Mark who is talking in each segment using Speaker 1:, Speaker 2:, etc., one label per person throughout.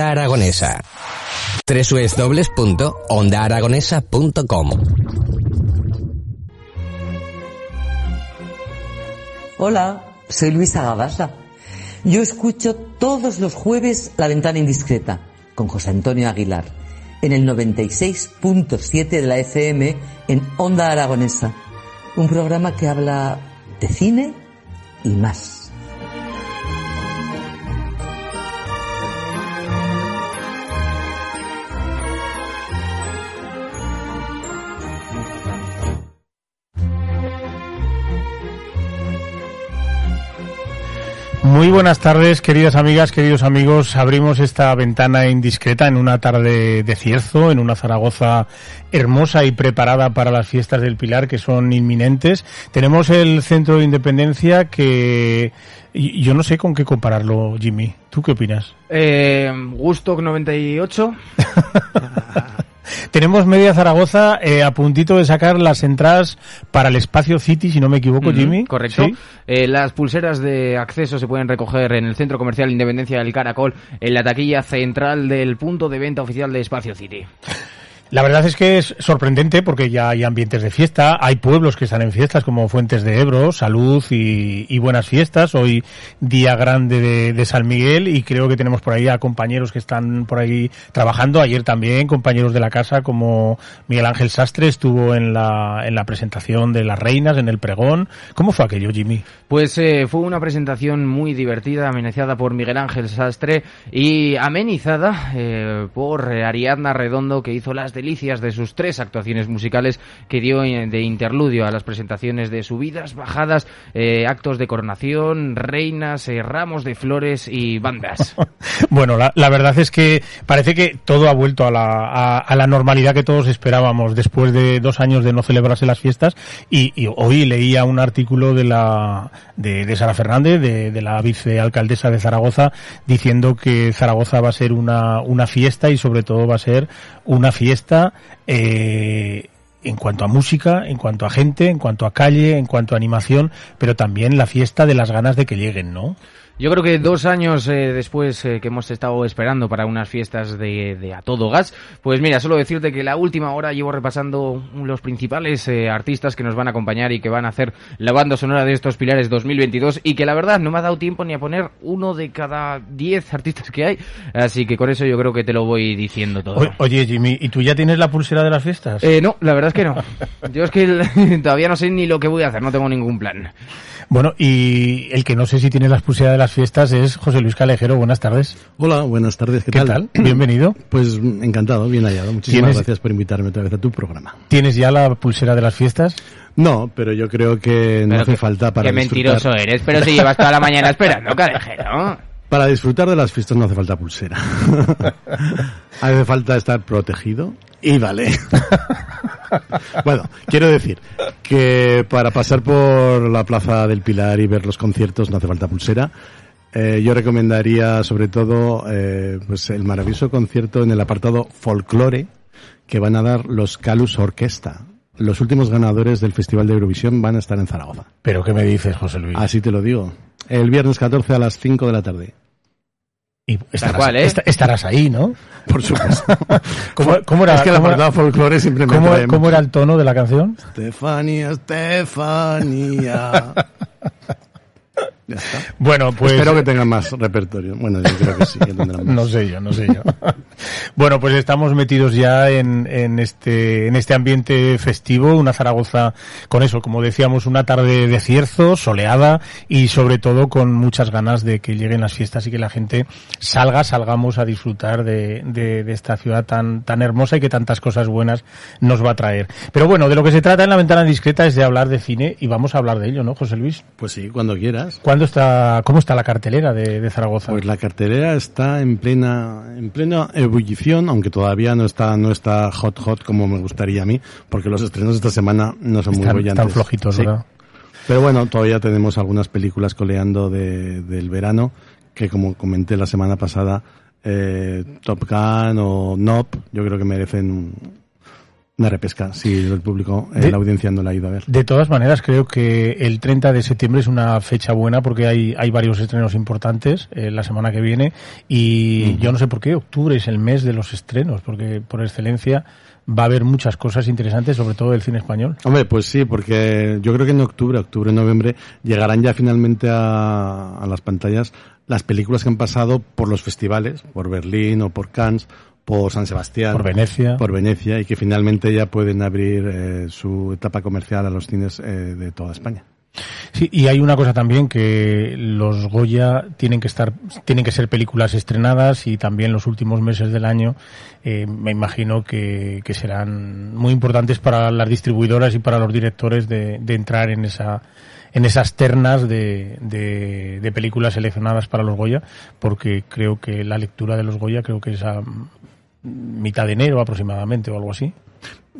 Speaker 1: Onda Aragonesa. www.ondaaragonesa.com
Speaker 2: Hola, soy Luisa Gabasa. Yo escucho todos los jueves La Ventana Indiscreta con José Antonio Aguilar en el 96.7 de la FM en Onda Aragonesa. Un programa que habla de cine y más.
Speaker 3: Muy buenas tardes, queridas amigas, queridos amigos. Abrimos esta ventana indiscreta en una tarde de cierzo, en una Zaragoza hermosa y preparada para las fiestas del Pilar que son inminentes. Tenemos el Centro de Independencia que yo no sé con qué compararlo, Jimmy. ¿Tú qué opinas?
Speaker 4: Eh, Gusto 98.
Speaker 3: Tenemos media Zaragoza eh, a puntito de sacar las entradas para el espacio City, si no me equivoco, Jimmy.
Speaker 4: Correcto. Eh, las pulseras de acceso se pueden recoger en el Centro Comercial Independencia del Caracol, en la taquilla central del punto de venta oficial de Espacio City.
Speaker 3: La verdad es que es sorprendente porque ya hay ambientes de fiesta, hay pueblos que están en fiestas como Fuentes de Ebro, Salud y, buenas fiestas. Hoy día grande de, San Miguel y creo que tenemos por ahí a compañeros que están por ahí trabajando. Ayer también compañeros de la casa como Miguel Ángel Sastre estuvo en la, en la presentación de las reinas, en el pregón. ¿Cómo fue aquello, Jimmy?
Speaker 4: Pues eh, fue una presentación muy divertida, amenizada por Miguel Ángel Sastre y amenizada eh, por Ariadna Redondo que hizo las delicias de sus tres actuaciones musicales que dio de interludio a las presentaciones de subidas, bajadas, eh, actos de coronación, reinas, eh, ramos de flores y bandas.
Speaker 3: bueno, la, verdad es que parece que todo ha vuelto a la, a, la, normalidad que todos esperábamos después de dos años de no celebrarse las fiestas y, hoy leía un artículo de la de, Sara Fernández, de, de la vicealcaldesa de Zaragoza, diciendo que Zaragoza va a ser una, una fiesta y sobre todo va a ser una fiesta eh, en cuanto a música, en cuanto a gente, en cuanto a calle, en cuanto a animación, pero también la fiesta de las ganas de que lleguen, ¿no?
Speaker 4: Yo creo que dos años eh, después eh, que hemos estado esperando para unas fiestas de, a todo gas, pues mira, solo decirte que la última hora llevo repasando los principales eh, artistas que nos van a acompañar y que van a hacer la banda sonora de estos pilares 2022 y que la verdad no me ha dado tiempo ni a poner uno de cada diez artistas que hay, así que con eso yo creo que te lo voy diciendo todo.
Speaker 3: oye Jimmy, ¿y tú ya tienes la pulsera de las fiestas?
Speaker 4: no, la verdad es que no. Yo es que todavía no sé ni lo que voy a hacer, no tengo ningún plan.
Speaker 3: Bueno, y el que no sé si tiene la pulsera de las fiestas es José Luis Calejero. Buenas tardes.
Speaker 5: Hola, buenas tardes. ¿Qué, tal?
Speaker 3: Bienvenido.
Speaker 5: Pues encantado, bien hallado. Muchísimas gracias por invitarme otra vez a tu programa.
Speaker 3: ¿Tienes ya la pulsera de las fiestas?
Speaker 5: No, pero yo creo que no hace falta para
Speaker 4: Qué mentiroso eres, pero si llevas toda la mañana esperando, Calejero.
Speaker 5: Para disfrutar de las fiestas no hace falta pulsera. hace falta estar protegido y vale. bueno, quiero decir que para pasar por la Plaza del Pilar y ver los conciertos no hace falta pulsera. Eh, yo recomendaría sobre todo eh, pues el maravilloso concierto en el apartado folclore que van a dar los Calus Orquesta. Los últimos ganadores del Festival de Eurovisión van a estar en Zaragoza.
Speaker 3: ¿Pero qué me dices, José Luis?
Speaker 5: Así te lo digo. El viernes 14 a las 5 de la tarde.
Speaker 3: Y estarás, ¿eh? estarás ahí, ¿no?
Speaker 5: Por supuesto.
Speaker 3: ¿Cómo, era,
Speaker 5: es que la folclore simplemente...
Speaker 3: ¿cómo, era el tono de la canción? Bueno, pues.
Speaker 5: Espero que tengan más repertorio. Bueno, yo creo que sí, que tendrán más.
Speaker 3: no sé yo, no sé yo. bueno, pues estamos metidos ya en, en, este, en este ambiente festivo, una Zaragoza con eso, como decíamos, una tarde de cierzo, soleada y sobre todo con muchas ganas de que lleguen las fiestas y que la gente salga, salgamos a disfrutar de, de, de esta ciudad tan, tan hermosa y que tantas cosas buenas nos va a traer. Pero bueno, de lo que se trata en la ventana discreta es de hablar de cine y vamos a hablar de ello, ¿no, José Luis?
Speaker 5: Pues sí, cuando quieras
Speaker 3: está, cómo está la cartelera de, Zaragoza?
Speaker 5: Pues la cartelera está en plena, en plena ebullición, aunque todavía no está, no está hot hot como me gustaría a mí, porque los estrenos de esta semana no son muy brillantes.
Speaker 3: Están flojitos, ¿verdad?
Speaker 5: Pero bueno, todavía tenemos algunas películas coleando de, del verano, que como comenté la semana pasada, eh, Top Gun o Nop, yo creo que merecen una repesca si el público, eh, la audiencia no la ha ido a ver.
Speaker 3: De todas maneras, creo que el 30 de septiembre es una fecha buena porque hay, hay varios estrenos importantes eh, la semana que viene y yo no sé por qué octubre es el mes de los estrenos, porque por excelencia va a haber muchas cosas interesantes, sobre todo del cine español.
Speaker 5: Hombre, pues sí, porque yo creo que en octubre, octubre, noviembre, llegarán ya finalmente a, a las pantallas las películas que han pasado por los festivales, por Berlín o por Cannes, por San Sebastián,
Speaker 3: por Venecia,
Speaker 5: por Venecia y que finalmente ya pueden abrir eh, su etapa comercial a los cines eh, de toda España.
Speaker 3: Sí, y hay una cosa también que los Goya tienen que estar, tienen que ser películas estrenadas y también los últimos meses del año eh, me imagino que, que, serán muy importantes para las distribuidoras y para los directores de, de entrar en esa en esas ternas de, de, de, películas seleccionadas para los Goya, porque creo que la lectura de los Goya creo que es a mitad de enero aproximadamente o algo así.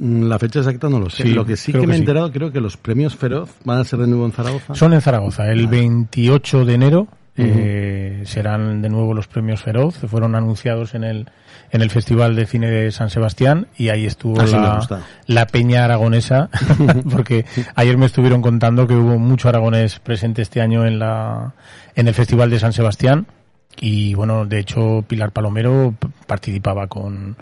Speaker 5: Mm, la fecha exacta no lo sé.
Speaker 3: Sí,
Speaker 5: lo que sí que me he
Speaker 3: sí.
Speaker 5: enterado, creo que los premios Feroz van a ser de nuevo en Zaragoza.
Speaker 3: Son en Zaragoza, el 28 de enero eh, serán de nuevo los premios Feroz, fueron anunciados en el en el Festival de Cine de San Sebastián y ahí estuvo
Speaker 5: Así me
Speaker 3: la, la peña aragonesa, porque ayer me estuvieron contando que hubo mucho aragonés presente este año en la en el Festival de San Sebastián y bueno, de hecho Pilar Palomero participaba con,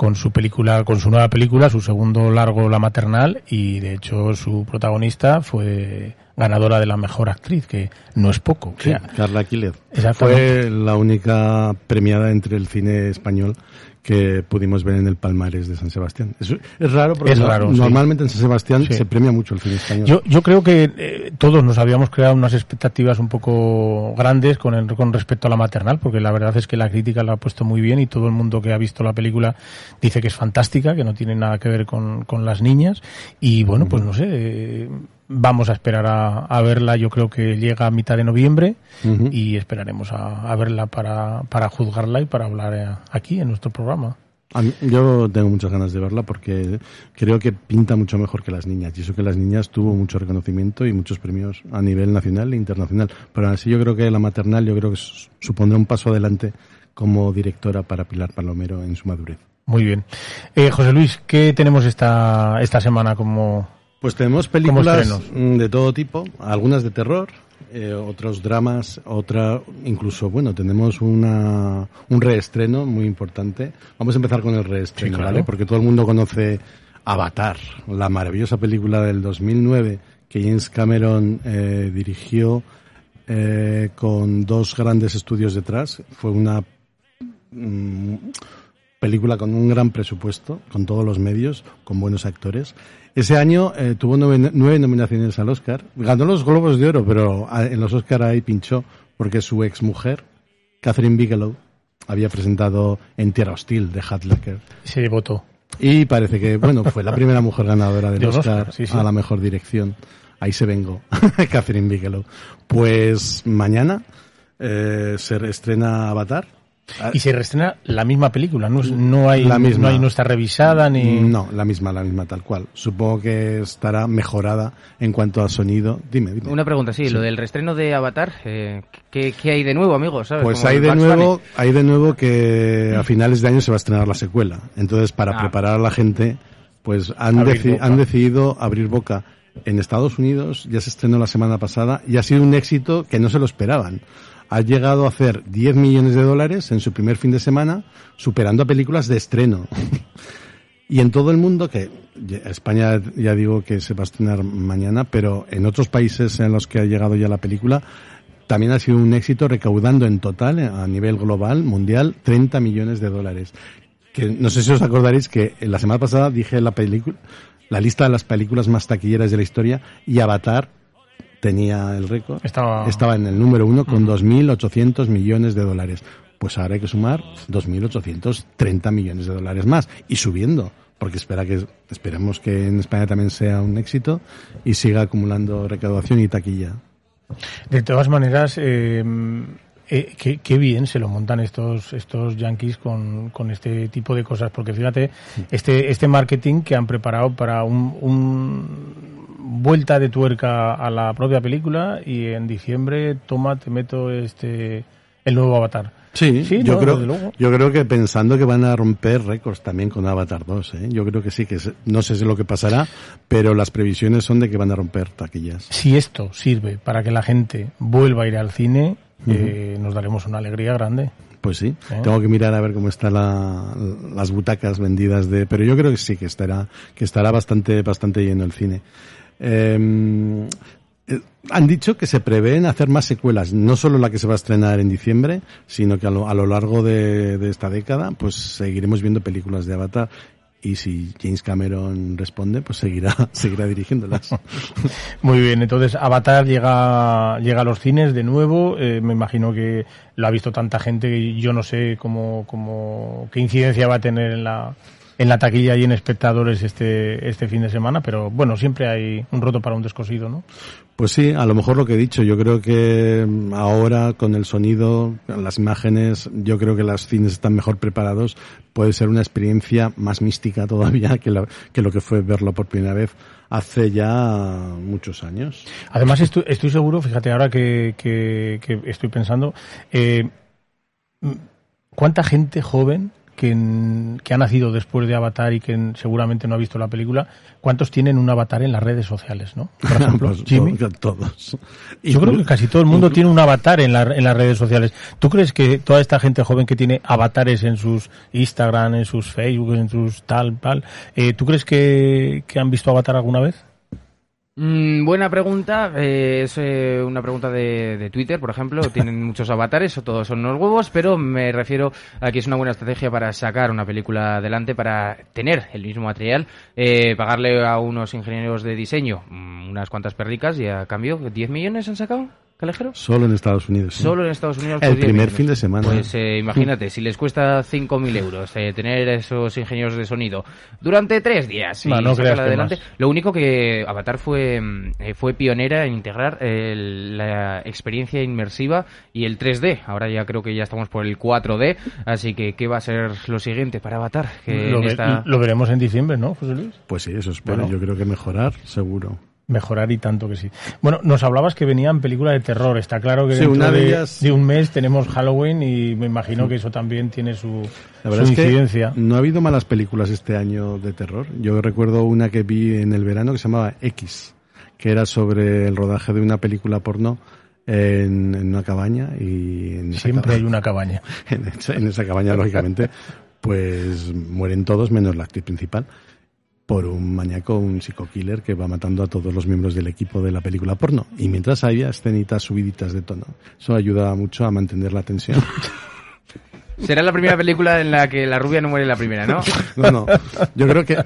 Speaker 3: con su película, con su nueva película, su segundo largo La Maternal y de hecho su protagonista fue ganadora de la mejor actriz, que no es poco. O
Speaker 5: Sí,
Speaker 3: sea,
Speaker 5: Carla.
Speaker 3: Exactamente.
Speaker 5: Fue la única premiada entre el cine español que pudimos ver en el Palmares de San Sebastián. Es, es raro porque
Speaker 3: Es raro, sí.
Speaker 5: normalmente en San Sebastián
Speaker 3: Sí.
Speaker 5: se premia mucho el cine español.
Speaker 3: Yo, yo creo que eh, todos nos habíamos creado unas expectativas un poco grandes con, el- con respecto a la maternal, porque la verdad es que la crítica la ha puesto muy bien y todo el mundo que ha visto la película dice que es fantástica, que no tiene nada que ver con, con las niñas. Y bueno, pues no sé, eh, vamos a esperar a, a verla. Yo creo que llega a mitad de noviembre y esperaremos a, a verla para, para juzgarla y para hablar eh, aquí en nuestro programa.
Speaker 5: Mí- yo tengo muchas ganas de verla porque creo que pinta mucho mejor que las niñas. Y eso que las niñas tuvo mucho reconocimiento y muchos premios a nivel nacional e internacional. Pero así yo creo que la maternal yo creo que supondrá un paso adelante como directora para Pilar Palomero en su madurez.
Speaker 3: Muy bien. Eh, José Luis, ¿qué tenemos esta, esta semana como,
Speaker 5: Pues tenemos películas mm, de todo tipo, algunas de terror, eh, otros dramas, otra, incluso, bueno, tenemos una, un reestreno muy importante. Vamos a empezar con el reestreno,
Speaker 3: Sí, claro.
Speaker 5: ¿vale? Porque todo el mundo conoce Avatar, la maravillosa película del 2009 que James Cameron eh, dirigió eh, con dos grandes estudios detrás. Fue una mm, película con un gran presupuesto, con todos los medios, con buenos actores. Ese año eh, tuvo nueve, nueve nominaciones al Oscar. Ganó los Globos de Oro, pero ah, en los Oscar ahí pinchó porque su ex mujer, Catherine Bigelow, había presentado En Tierra Hostil de Hatlaker.
Speaker 3: se votó?
Speaker 5: Y parece que, bueno, fue la primera mujer ganadora del
Speaker 3: De
Speaker 5: Oscar,
Speaker 3: Oscar, sí, sí.
Speaker 5: a la mejor dirección. Ahí se vengo, Catherine Bigelow. Pues mañana eh, se estrena Avatar. Ah,
Speaker 3: Y se reestrena la misma película, no, no hay,
Speaker 5: La misma.
Speaker 3: no hay, no está revisada ni.
Speaker 5: No, la misma, la misma, tal cual. Supongo que estará mejorada en cuanto al sonido. Dime, dime.
Speaker 4: Una pregunta, sí, lo del reestreno de Avatar, eh, ¿qué, qué hay de nuevo, amigos? ¿Sabes?
Speaker 5: Pues
Speaker 4: Como
Speaker 5: hay de nuevo,
Speaker 4: Bunny.
Speaker 5: hay de nuevo que a finales de año se va a estrenar la secuela. Entonces, para
Speaker 4: Ah.
Speaker 5: preparar a la gente, pues han, deci-
Speaker 3: boca.
Speaker 5: han decidido abrir boca. En Estados Unidos ya se estrenó la semana pasada y ha sido un éxito que no se lo esperaban. Ha llegado a hacer 10 millones de dólares en su primer fin de semana, superando a películas de estreno. Y en todo el mundo, que España ya digo que se va a estrenar mañana, pero en otros países en los que ha llegado ya la película, también ha sido un éxito recaudando en total, a nivel global, mundial, 30 millones de dólares. Que no sé si os acordaréis que la semana pasada dije la película, la lista de las películas más taquilleras de la historia y Avatar tenía el récord.
Speaker 3: Estaba-
Speaker 5: Estaba en el número uno con 2.800 millones de dólares. Pues ahora hay que sumar 2.830 millones de dólares más y subiendo, porque espera que esperemos que en España también sea un éxito y siga acumulando recaudación y taquilla.
Speaker 3: De todas maneras, eh, eh, qué, qué bien se lo montan estos estos yankees con, con este tipo de cosas, porque fíjate, este este marketing que han preparado para un, un vuelta de tuerca a la propia película y en diciembre, toma, te meto este el nuevo Avatar.
Speaker 5: Sí,
Speaker 3: Sí,
Speaker 5: yo,
Speaker 3: no,
Speaker 5: creo, yo creo que pensando que van a romper récords también con Avatar 2, ¿eh? yo creo que sí, que no sé si lo que pasará, pero las previsiones son de que van a romper taquillas.
Speaker 3: Si esto sirve para que la gente vuelva a ir al cine, eh, nos daremos una alegría grande.
Speaker 5: Pues sí,
Speaker 3: ¿Eh?
Speaker 5: tengo que mirar a ver cómo están la- las butacas vendidas de, pero yo creo que sí que estará, que estará bastante, bastante lleno el cine. Eh, eh, han dicho que se prevén hacer más secuelas, no solo la que se va a estrenar en diciembre, sino que a lo, a lo largo de, de esta década, pues seguiremos viendo películas de Avatar y si James Cameron responde, pues seguirá, seguirá dirigiéndolas.
Speaker 3: Muy bien, entonces Avatar llega, llega a los cines de nuevo. eh, me imagino que lo ha visto tanta gente que yo no sé cómo, cómo, qué incidencia va a tener en la, en la taquilla y en espectadores este, este fin de semana, pero bueno, siempre hay un roto para un descosido, ¿no?
Speaker 5: Pues sí, a lo mejor lo que he dicho, yo creo que mm, ahora con el sonido, las imágenes, yo creo que los cines están mejor preparados, puede ser una experiencia más mística todavía que lo que, lo que fue verlo por primera vez hace ya muchos años.
Speaker 3: Además, estoy, estoy seguro, fíjate, ahora que, que, que estoy pensando, eh, mm, ¿cuánta gente joven que, que ha nacido después de Avatar y que seguramente no ha visto la película, cuántos tienen un avatar en las redes sociales, ¿no? Por ejemplo,
Speaker 5: Pues
Speaker 3: Jimmy.
Speaker 5: to- todos.
Speaker 3: Yo creo que casi todo el mundo tiene un avatar en, la- en las redes sociales. ¿Tú crees que toda esta gente joven que tiene avatares en sus Instagram, en sus Facebook, en sus tal, tal, eh, ¿tú crees que, que han visto Avatar alguna vez?
Speaker 4: Mm, buena pregunta. eh, es eh, una pregunta de, de Twitter, por ejemplo. Tienen muchos avatares, o todos son unos huevos, pero me refiero a que es una buena estrategia para sacar una película adelante, para tener el mismo material, eh, pagarle a unos ingenieros de diseño mm, unas cuantas perricas y a cambio, ¿10 millones han sacado, Calejero?
Speaker 5: Solo en Estados Unidos. sí.
Speaker 4: Solo en Estados Unidos.
Speaker 5: El
Speaker 4: pues, 10
Speaker 5: primer
Speaker 4: millones.
Speaker 5: fin de semana.
Speaker 4: Pues eh, imagínate, si les cuesta 5.000 euros eh, tener esos ingenieros de sonido durante tres días y
Speaker 3: No, que
Speaker 4: adelante.
Speaker 3: más.
Speaker 4: Lo único que Avatar fue, mm, eh, fue pionera en integrar el- la experiencia inmersiva y el 3D. Ahora ya creo que ya estamos por el 4D, así que ¿qué va a ser lo siguiente para Avatar? Que
Speaker 3: Lo,
Speaker 4: en
Speaker 3: ve-
Speaker 4: esta-
Speaker 3: lo veremos en diciembre, ¿no, José Luis?
Speaker 5: Pues sí, eso espero.
Speaker 3: Bueno.
Speaker 5: Yo creo que mejorar, seguro.
Speaker 3: Mejorar y tanto que sí. Bueno, nos hablabas que venían películas de terror. Está claro que
Speaker 5: Sí,
Speaker 3: dentro
Speaker 5: una de
Speaker 3: de,
Speaker 5: ellas-
Speaker 3: de un mes tenemos Halloween y me imagino que eso también tiene su,
Speaker 5: La verdad
Speaker 3: su
Speaker 5: es que
Speaker 3: incidencia.
Speaker 5: no ha habido malas películas este año de terror. Yo recuerdo una que vi en el verano que se llamaba X, que era sobre el rodaje de una película porno en, en una cabaña y en
Speaker 3: Siempre hay una cabaña.
Speaker 5: en esa, en esa cabaña, lógicamente, pues mueren todos menos la actriz principal por un maníaco, un psico-killer que va matando a todos los miembros del equipo de la película porno. Y mientras había escenitas subiditas de tono. Eso ayuda mucho a mantener la tensión.
Speaker 4: Será la primera película en la que la rubia no muere la primera, ¿no?
Speaker 5: No, no. Yo creo que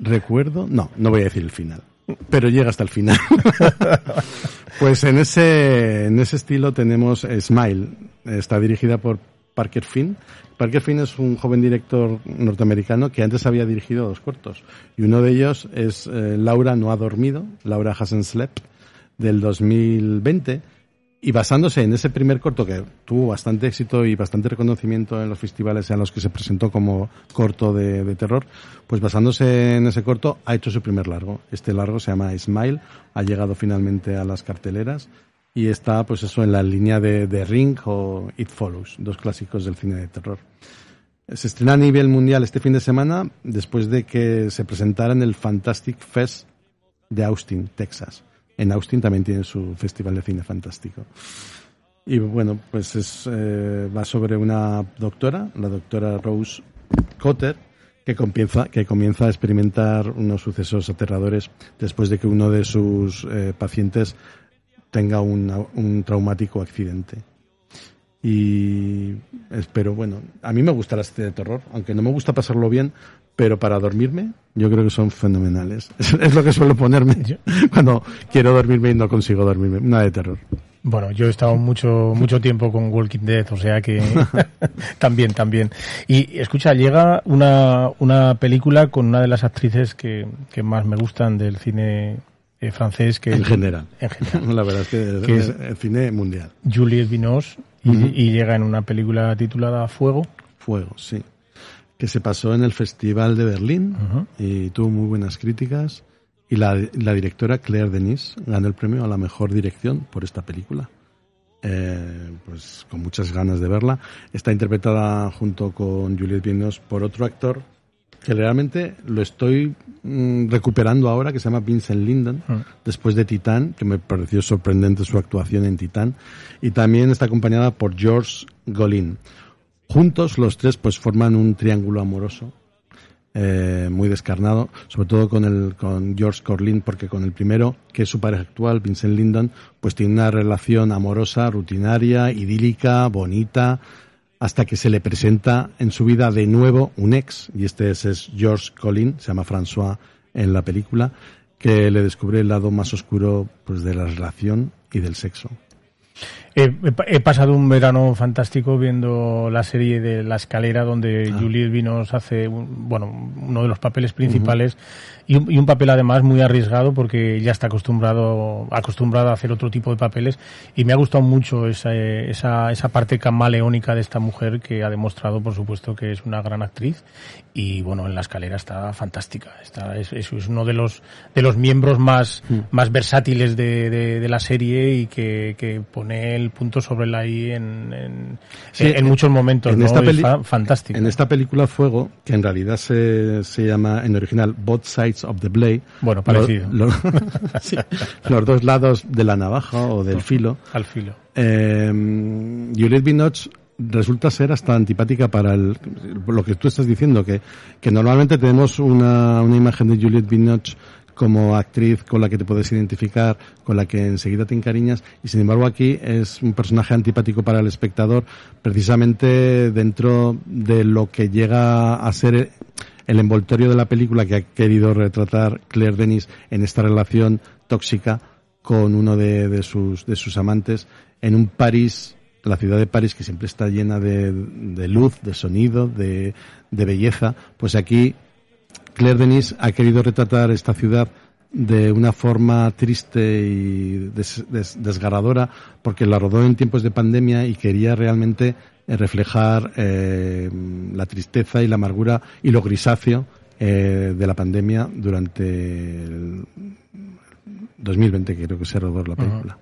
Speaker 5: recuerdo, no, no voy a decir el final, pero llega hasta el final. pues en ese en ese estilo tenemos Smile, está dirigida por Parker Finn. Parker Finn es un joven director norteamericano que antes había dirigido dos cortos y uno de ellos es eh, Laura no ha dormido, Laura hasn't slept del 2020 y basándose en ese primer corto que tuvo bastante éxito y bastante reconocimiento en los festivales en los que se presentó como corto de, terror, pues basándose en ese corto ha hecho su primer largo. Este largo se llama Smile, ha llegado finalmente a las carteleras y está pues eso en la línea de Ring o It Follows, dos clásicos del cine de terror. Se estrena a nivel mundial este fin de semana después de que se presentara en el Fantastic Fest de Austin, Texas. En Austin también tiene su festival de cine fantástico. Y bueno, pues es, eh, va sobre una doctora, la doctora Rose Cotter, que comienza, que comienza a experimentar unos sucesos aterradores después de que uno de sus eh, pacientes tenga una- un traumático accidente. Y espero, bueno, a mí me gusta la serie de terror, aunque no me gusta pasarlo bien, pero para dormirme yo creo que son fenomenales. Es, es lo que suelo ponerme cuando quiero dormirme y no consigo dormirme. Una de terror.
Speaker 3: Bueno, yo he estado mucho mucho tiempo con Walking Dead, o sea que también, también. Y escucha, llega una, una película con una de las actrices que, que más me gustan del cine eh, francés, que
Speaker 5: En general.
Speaker 3: En general.
Speaker 5: La verdad es que,
Speaker 3: Que
Speaker 5: es
Speaker 3: es-
Speaker 5: el cine mundial.
Speaker 3: Juliette Binoche y, llega en una película titulada Fuego.
Speaker 5: Fuego, sí. Que se pasó en el Festival de Berlín y tuvo muy buenas críticas. Y la, la directora Claire Denis ganó el premio a la mejor dirección por esta película. eh, pues con muchas ganas de verla. Está interpretada junto con Juliette Binoche por otro actor que realmente lo estoy mm, recuperando ahora, que se llama Vincent Linden,
Speaker 3: Mm.
Speaker 5: después de Titán, que me pareció sorprendente su actuación en Titán, y también está acompañada por George Golin. Juntos los tres pues forman un triángulo amoroso eh, muy descarnado, sobre todo con el con George Corlin, porque con el primero, que es su pareja actual, Vincent Lindon, pues tiene una relación amorosa, rutinaria, idílica, bonita, hasta que se le presenta en su vida de nuevo un ex, y este es, George Colin, se llama François en la película, que le descubre el lado más oscuro pues de la relación y del sexo.
Speaker 3: He, he pa- he pasado un verano fantástico viendo la serie de La Escalera, donde
Speaker 5: Ah.
Speaker 3: Juliette Vinos hace un- bueno, uno de los papeles principales y, un, y un papel además muy arriesgado porque ya está acostumbrado, acostumbrado a hacer otro tipo de papeles y me ha gustado mucho esa, esa, esa parte camaleónica de esta mujer que ha demostrado, por supuesto, que es una gran actriz y bueno, en La Escalera está fantástica. Está, es, es- uno de los, de los miembros más,
Speaker 5: Mm.
Speaker 3: más versátiles de, de- de la serie y que, que pone el punto sobre la I en, en,
Speaker 5: Sí,
Speaker 3: en- en muchos momentos.
Speaker 5: en
Speaker 3: ¿no?
Speaker 5: esta
Speaker 3: Es
Speaker 5: peli-
Speaker 3: fa- fantástico.
Speaker 5: En esta película Fuego, que en realidad se, se llama en original Both Sides of the Blade.
Speaker 3: Bueno, parecido.
Speaker 5: sí, los dos lados de la navaja o del filo.
Speaker 3: Al filo.
Speaker 5: Eh, Juliette Binoche resulta ser hasta antipática para el, lo que tú estás diciendo, que, que normalmente tenemos una, una imagen de Juliette Binoche como actriz con la que te puedes identificar, con la que enseguida te encariñas, y sin embargo aquí es un personaje antipático para el espectador, precisamente dentro de lo que llega a ser el envoltorio de la película que ha querido retratar Claire Denis en esta relación tóxica con uno de, de sus, de sus amantes en un París, la ciudad de París que siempre está llena de, de luz, de sonido, de, de belleza, pues aquí Claire Denis ha querido retratar esta ciudad de una forma triste y des- des- desgarradora porque la rodó en tiempos de pandemia y quería realmente eh, reflejar eh, la tristeza y la amargura y lo grisáceo eh, de la pandemia durante el 2020 que creo que se rodó la película.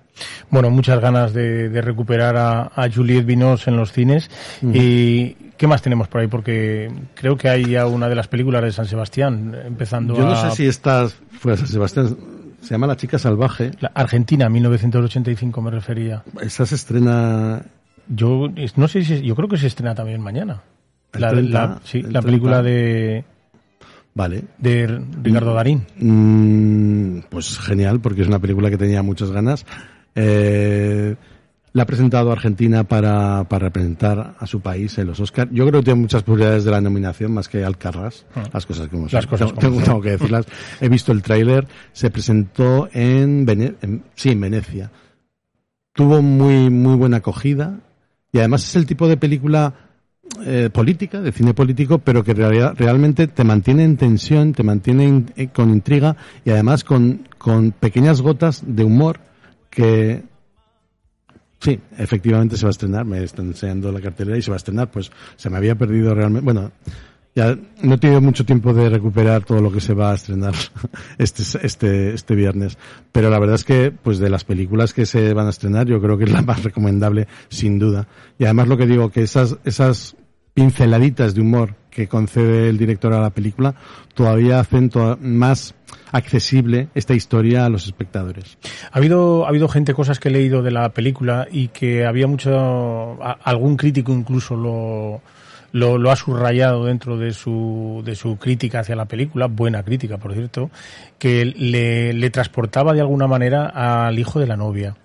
Speaker 3: Bueno, muchas ganas de, de recuperar a, a Juliette Vinos en los cines. ¿Y qué más tenemos por ahí? Porque creo que hay ya una de las películas de San Sebastián empezando
Speaker 5: Yo no
Speaker 3: a...
Speaker 5: sé si esta fue a San Sebastián, se llama La chica salvaje.
Speaker 3: La Argentina, 1985 me refería.
Speaker 5: Esa se estrena
Speaker 3: Yo no sé si yo creo que se estrena también mañana.
Speaker 5: El
Speaker 3: La,
Speaker 5: 30,
Speaker 3: la- sí,
Speaker 5: el
Speaker 3: la película
Speaker 5: 30.
Speaker 3: de,
Speaker 5: Vale.
Speaker 3: de Ricardo Darín.
Speaker 5: Mm, pues genial, porque es una película que tenía muchas ganas. Eh, la ha presentado Argentina para, para representar a su país en los Oscars. Yo creo que tiene muchas posibilidades de la nominación, más que Alcarras. Las cosas como son.
Speaker 3: Las cosas
Speaker 5: tengo,
Speaker 3: como
Speaker 5: tengo-
Speaker 3: son.
Speaker 5: tengo que decirlas. He visto el tráiler. Se presentó en, Vene- en- sí, en Venecia. Tuvo muy, muy buena acogida. Y además es el tipo de película eh, política, de cine político, pero que realidad- realmente te mantiene en tensión, te mantiene in- eh, con intriga y además con, con pequeñas gotas de humor que sí, efectivamente se va a estrenar, me están enseñando la cartelera y se va a estrenar, pues se me había perdido realmente, bueno, ya no he tenido mucho tiempo de recuperar todo lo que se va a estrenar este, este, este viernes. Pero la verdad es que, pues de las películas que se van a estrenar, yo creo que es la más recomendable, sin duda. Y además lo que digo, que esas, esas pinceladitas de humor que concede el director a la película todavía hacen más accesible esta historia a los espectadores.
Speaker 3: Ha habido, ha habido gente, cosas que he leído de la película y que había mucho, algún crítico incluso lo, lo, lo ha subrayado dentro de su, de su crítica hacia la película, buena crítica por cierto, que le, le transportaba de alguna manera al hijo de la novia.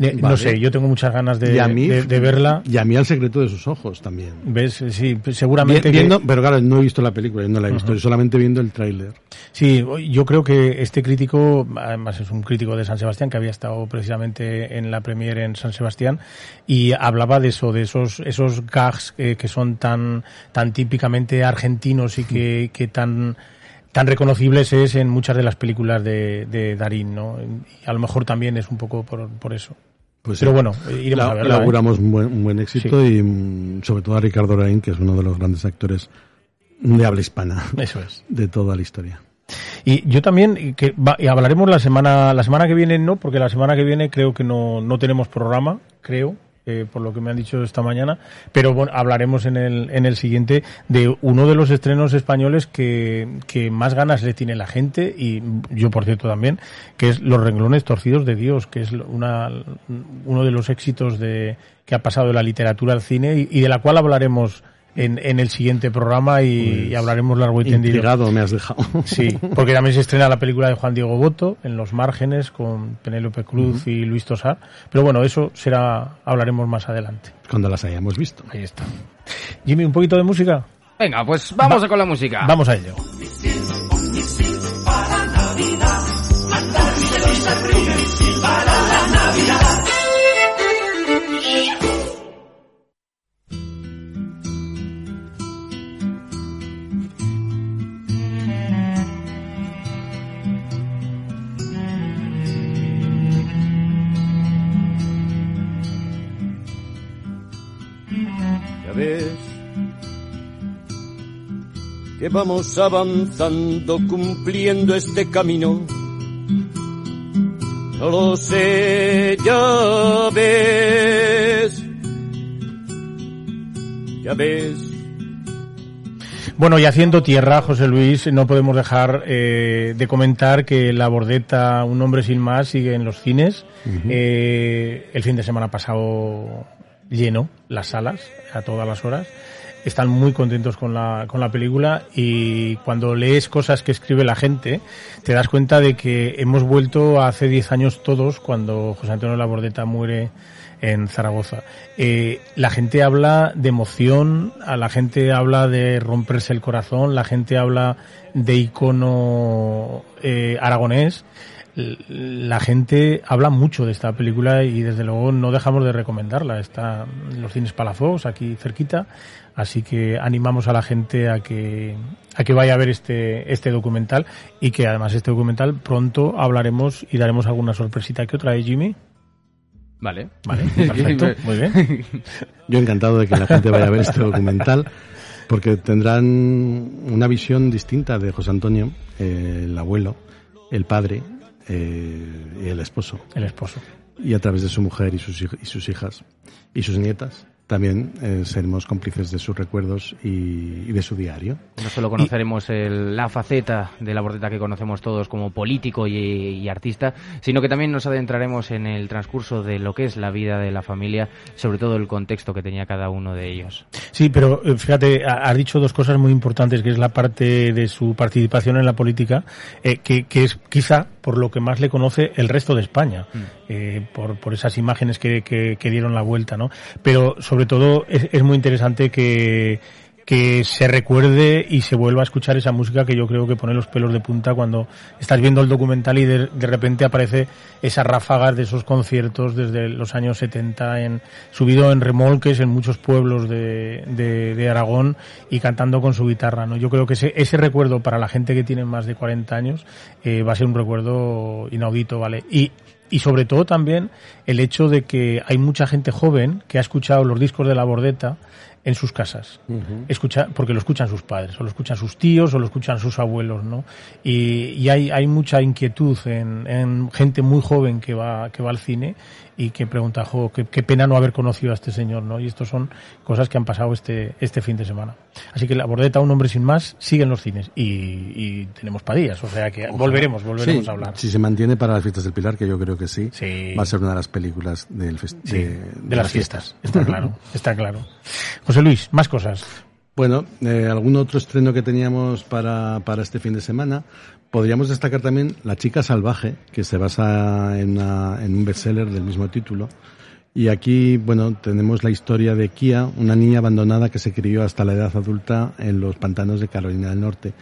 Speaker 3: Eh, No sé, yo tengo muchas ganas de,
Speaker 5: y a mí,
Speaker 3: de, de verla.
Speaker 5: Y a mí al secreto de sus ojos también.
Speaker 3: ¿Ves? Sí, seguramente.
Speaker 5: Vi-
Speaker 3: que-
Speaker 5: viendo, pero claro, no he visto la película, yo no la he visto, solamente viendo el tráiler.
Speaker 3: Sí, yo creo que este crítico, además es un crítico de San Sebastián que había estado precisamente en la premier en San Sebastián y hablaba de eso, de esos esos gags eh, que son tan tan típicamente argentinos y que, que tan tan reconocibles es en muchas de las películas de, de Darín, ¿no? Y a lo mejor también es un poco por, por eso.
Speaker 5: Pues
Speaker 3: Pero
Speaker 5: sí.
Speaker 3: bueno, iremos
Speaker 5: Le-
Speaker 3: a verla. ¿eh?
Speaker 5: auguramos un buen, un buen éxito y mm, sobre todo a Ricardo Raín, que es uno de los grandes actores de habla hispana
Speaker 3: Eso es.
Speaker 5: de toda la historia.
Speaker 3: Y yo también, que va- y hablaremos la semana, la semana que viene no, porque la semana que viene creo que no, no tenemos programa, creo, eh, por lo que me han dicho esta mañana, pero bueno, hablaremos en el, en el siguiente de uno de los estrenos españoles que, que más ganas le tiene la gente, y yo por cierto también, que es Los renglones torcidos de Dios, que es una, uno de los éxitos de, que ha pasado de la literatura al cine y, y de la cual hablaremos en, en el siguiente programa y, y hablaremos largo y tendido.
Speaker 5: Intrigado me has dejado.
Speaker 3: Sí, porque también se estrena la película de Juan Diego Boto, En los márgenes, con Penélope Cruz y Luis Tosar. Pero bueno, eso será, hablaremos más adelante.
Speaker 5: Cuando las hayamos visto.
Speaker 3: Ahí está. Jimmy, un poquito de música.
Speaker 4: Venga, pues vamos a con la música.
Speaker 3: Vamos a ello.
Speaker 6: Ya ves que vamos avanzando cumpliendo este camino. No lo sé, ya ves. Ya ves.
Speaker 3: Bueno, y haciendo tierra, José Luis, no podemos dejar eh, de comentar que La Bordeta, Un hombre sin más, sigue en los cines. Eh, el fin de semana pasado lleno las salas a todas las horas. Están muy contentos con la, con la película y cuando lees cosas que escribe la gente, te das cuenta de que hemos vuelto hace 10 años todos cuando José Antonio Labordeta muere en Zaragoza. Eh, la gente habla de emoción, a la gente habla de romperse el corazón, la gente habla de icono eh, aragonés. La gente habla mucho de esta película y desde luego no dejamos de recomendarla. Está en los cines Palafox, aquí cerquita. Así que animamos a la gente a que, a que vaya a ver este, este documental y que además este documental pronto hablaremos y daremos alguna sorpresita que otra, ¿eh, Jimmy?
Speaker 4: Vale.
Speaker 3: Vale, perfecto, muy bien.
Speaker 5: Yo encantado de que la gente vaya a ver este documental, porque tendrán una visión distinta de José Antonio, eh, el abuelo, el padre eh, el esposo,
Speaker 3: El esposo.
Speaker 5: y a través de su mujer y sus, y sus hijas y sus nietas. También eh, seremos cómplices de sus recuerdos y, y de su diario.
Speaker 4: No solo conoceremos el- la faceta de la bordeta que conocemos todos como político y, y artista, sino que también nos adentraremos en el transcurso de lo que es la vida de la familia, sobre todo el contexto que tenía cada uno de ellos.
Speaker 3: Sí, pero eh, fíjate, ha- has dicho dos cosas muy importantes, que es la parte de su participación en la política, eh, que, que es quizá por lo que más le conoce el resto de España, eh, por, por esas imágenes que, que, que dieron la vuelta, ¿no? Pero sobre todo es, es muy interesante que, que se recuerde y se vuelva a escuchar esa música que yo creo que pone los pelos de punta cuando estás viendo el documental y de, de repente aparece esas ráfagas de esos conciertos desde los años 70 en, subido en remolques en muchos pueblos de, de, de Aragón y cantando con su guitarra, ¿no? Yo creo que ese, ese recuerdo para la gente que tiene más de 40 años eh, va a ser un recuerdo inaudito, ¿vale? Y, y sobre todo también el hecho de que hay mucha gente joven que ha escuchado los discos de la bordeta en sus casas. Escucha, porque lo escuchan sus padres, o lo escuchan sus tíos, o lo escuchan sus abuelos, ¿no? Y, y hay, hay mucha inquietud en, en gente muy joven que va, que va al cine y que pregunta, jo, qué, qué pena no haber conocido a este señor, ¿no? Y estos son cosas que han pasado este, este fin de semana. Así que la bordeta, un hombre sin más, sigue en los cines. Y, y tenemos padillas, o sea que volveremos, volveremos
Speaker 5: Sí,
Speaker 3: a hablar.
Speaker 5: Si se mantiene para las fiestas del Pilar, que yo creo que sí,
Speaker 3: Sí.
Speaker 5: va a ser una de las películas del
Speaker 3: Sí,
Speaker 5: de,
Speaker 3: de, las fiestas. Está claro, está claro. José Luis, más cosas.
Speaker 5: Bueno, eh, algún otro estreno que teníamos para, para este fin de semana. Podríamos destacar también La chica salvaje, que se basa en, un bestseller del mismo título. Y aquí, bueno, tenemos la historia de Kia, una niña abandonada que se crió hasta la edad adulta en los pantanos de Carolina del Norte.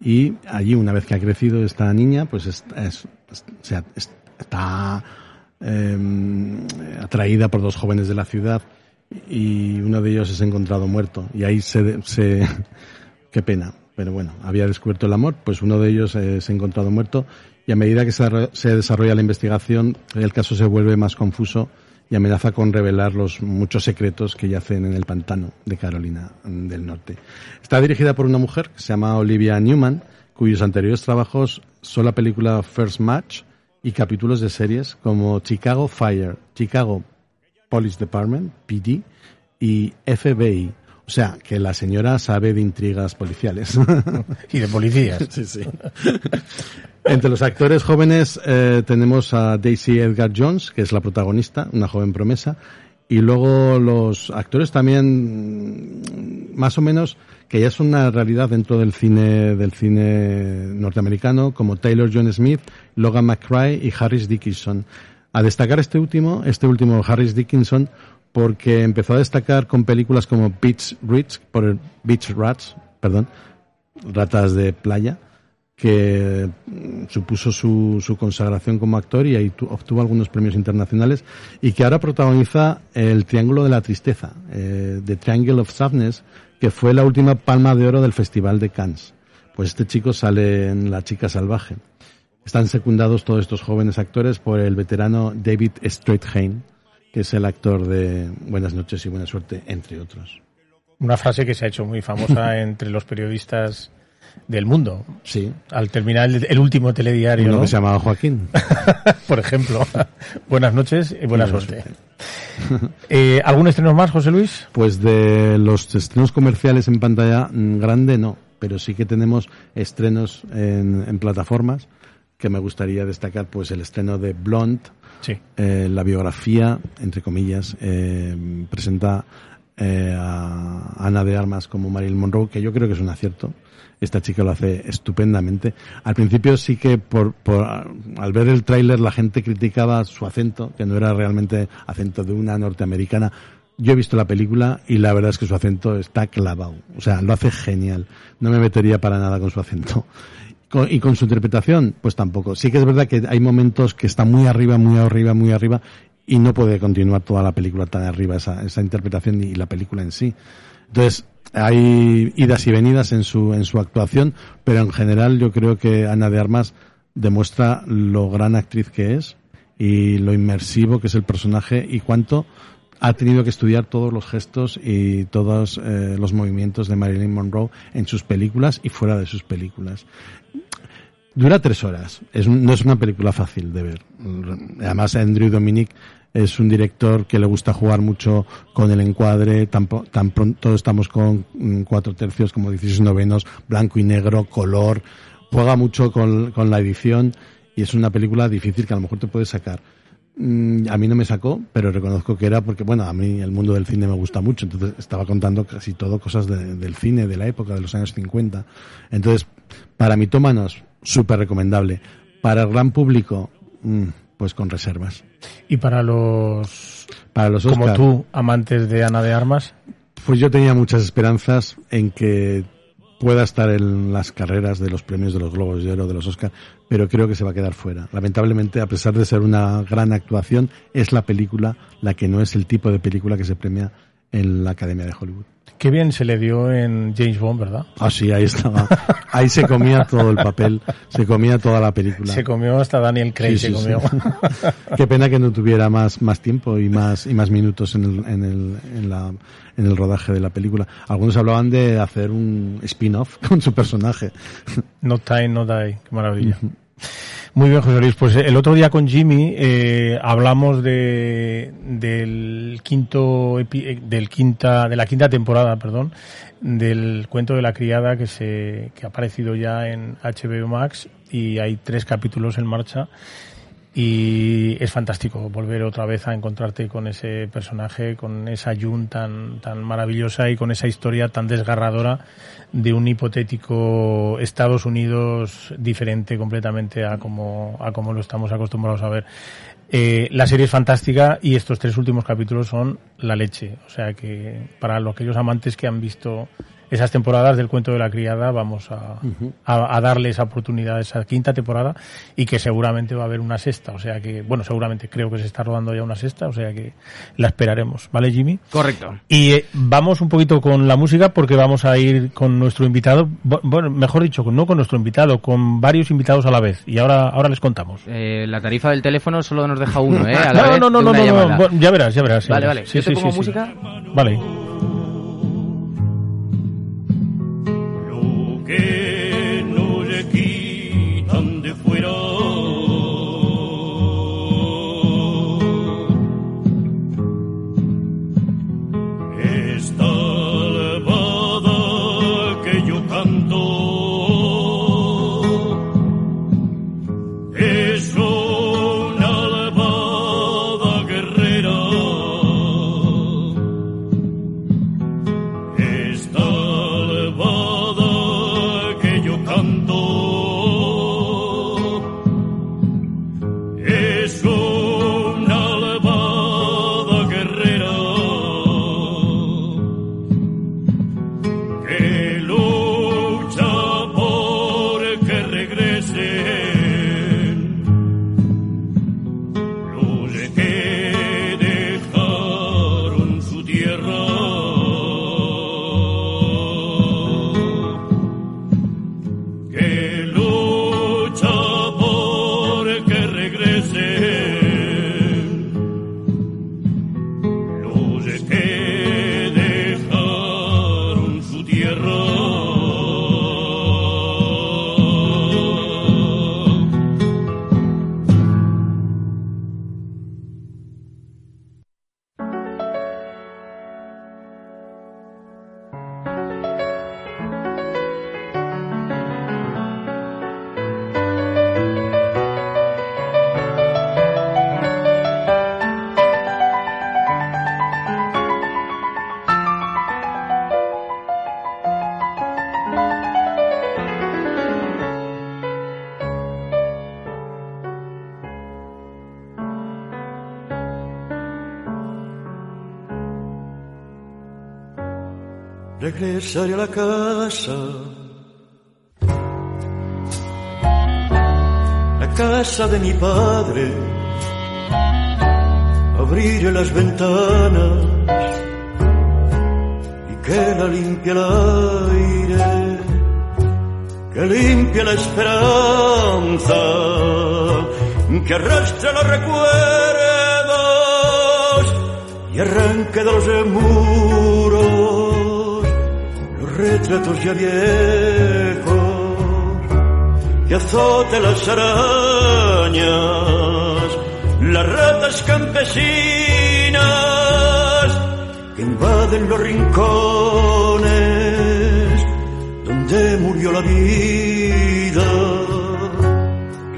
Speaker 5: Y allí, una vez que ha crecido esta niña, pues está eh, atraída por dos jóvenes de la ciudad y uno de ellos es encontrado muerto. Y ahí se, se qué pena. Pero bueno, había descubierto el amor, pues uno de ellos eh, se ha encontrado muerto y a medida que se, arro- se desarrolla la investigación, el caso se vuelve más confuso y amenaza con revelar los muchos secretos que yacen en el pantano de Carolina del Norte. Está dirigida por una mujer que se llama Olivia Newman, cuyos anteriores trabajos son la película First Match y capítulos de series como Chicago Fire, Chicago Police Department, PD, y FBI. O sea, que la señora sabe de intrigas policiales.
Speaker 3: Y de policías.
Speaker 5: Sí, sí. Entre los actores jóvenes eh, tenemos a Daisy Edgar Jones, que es la protagonista, una joven promesa, y luego los actores también mm, más o menos que ya son una realidad dentro del cine del cine norteamericano, como Taylor John Smith, Logan McCray y Harris Dickinson. A destacar este último, este último Harris Dickinson, porque empezó a destacar con películas como Beach Beach Rats, perdón, ratas de playa, que mm, supuso su, consagración como actor y ahí tu- obtuvo algunos premios internacionales y que ahora protagoniza el Triángulo de la Tristeza, eh, The Triangle of Sadness, que fue la última palma de oro del Festival de Cannes. Pues este chico sale en La chica salvaje. Están secundados todos estos jóvenes actores por el veterano David Strathairn, que es el actor de Buenas noches y buena suerte, entre otros.
Speaker 3: Una frase que se ha hecho muy famosa entre los periodistas del mundo.
Speaker 5: Sí,
Speaker 3: Al terminar el, el último telediario,
Speaker 5: uno
Speaker 3: ¿no?
Speaker 5: que se llamaba Joaquín.
Speaker 3: por ejemplo. Buenas noches y buena
Speaker 5: Buena
Speaker 3: suerte. Eh, ¿Algún estreno más, José Luis?
Speaker 5: Pues de los estrenos comerciales en pantalla mm, grande no, pero sí que tenemos estrenos en, en plataformas que me gustaría destacar, pues el estreno de Blonde,
Speaker 3: Sí.
Speaker 5: eh, la biografía, entre comillas, eh, presenta eh, a Ana de Armas como Marilyn Monroe, que yo creo que es un acierto. Esta chica lo hace estupendamente. Al principio sí que por, por al ver el tráiler la gente criticaba su acento, que no era realmente acento de una norteamericana. Yo he visto la película y la verdad es que su acento está clavado. O sea, lo hace genial. No me metería para nada con su acento. Y con su interpretación, pues tampoco. Sí que es verdad que hay momentos que está muy arriba, muy arriba, muy arriba, y no puede continuar toda la película tan arriba, esa, esa interpretación y la película en sí. Entonces, hay idas y venidas en su, en su actuación, pero en general yo creo que Ana de Armas demuestra lo gran actriz que es y lo inmersivo que es el personaje y cuánto ha tenido que estudiar todos los gestos y todos eh, los movimientos de Marilyn Monroe en sus películas y fuera de sus películas. Dura tres horas. Es no es una película fácil de ver. Además, Andrew Dominic es un director que le gusta jugar mucho con el encuadre. Tan, tan pronto estamos con mm, cuatro tercios, como 16 novenos, blanco y negro, color. Juega mucho con, con la edición y es una película difícil que a lo mejor te puede sacar. Mm, a mí no me sacó, pero reconozco que era porque, bueno, a mí el mundo del cine me gusta mucho, entonces estaba contando casi todo cosas de- del cine, de la época, de los años 50. Entonces, para mitómanos, súper recomendable. Para el gran público, mm, pues con reservas.
Speaker 3: Y para los,
Speaker 5: Para los
Speaker 3: como tú, amantes de Ana de Armas,
Speaker 5: pues yo tenía muchas esperanzas en que pueda estar en las carreras de los premios de los Globos de Oro, de los Oscar, pero creo que se va a quedar fuera. Lamentablemente, a pesar de ser una gran actuación, es la película la que no es el tipo de película que se premia en la Academia de Hollywood.
Speaker 3: qué bien se le dio en James Bond, ¿verdad?
Speaker 5: Ah, sí, ahí estaba. Ahí se comía todo el papel, se comía toda la película.
Speaker 3: Se comió hasta Daniel Craig,
Speaker 5: Sí, sí,
Speaker 3: se
Speaker 5: sí.
Speaker 3: comió.
Speaker 5: Qué pena que no tuviera más, más tiempo y más, y más minutos en el, en, el, en, la, en el rodaje de la película. Algunos hablaban de hacer un spin-off con su personaje.
Speaker 3: No time, no die. Qué maravilla. Muy bien, José Luis. Pues eh, el otro día con Jimmy eh, hablamos de del quinto epi- eh, del quinta de la quinta temporada, perdón, del cuento de la criada que se que ha aparecido ya en HBO Max y hay tres capítulos en marcha y es fantástico volver otra vez a encontrarte con ese personaje, con esa Jun tan, tan maravillosa y con esa historia tan desgarradora de un hipotético Estados Unidos diferente completamente a como, a como lo estamos acostumbrados a ver. Eh, la serie es fantástica y estos tres últimos capítulos son la leche. O sea que para los, aquellos amantes que han visto esas temporadas del cuento de la criada, vamos a, a, a darle esa oportunidad a esa quinta temporada y que seguramente va a haber una sexta. O sea que, bueno, seguramente creo que se está rodando ya una sexta, o sea que la esperaremos. ¿Vale, Jimmy?
Speaker 4: Correcto.
Speaker 3: Y eh, vamos un poquito con la música porque vamos a ir con nuestro invitado, bu- bueno, mejor dicho, no con nuestro invitado, con varios invitados a la vez. Y ahora, ahora les contamos.
Speaker 4: Eh, la tarifa del teléfono solo nos deja uno, ¿eh? A la
Speaker 3: No,
Speaker 4: vez
Speaker 3: no, no, no, no, no, ya verás, ya verás. ya
Speaker 4: Vale,
Speaker 3: verás.
Speaker 4: vale. Yo te pongo música.
Speaker 3: Vale.
Speaker 6: Que la casa. La casa de mi padre, abriré las ventanas y que la limpie el aire, que limpie la esperanza, que arrastre los recuerdos y arranque de los los retratos ya viejos y azote las arañas, las ratas campesinas que invaden los rincones donde murió la vida.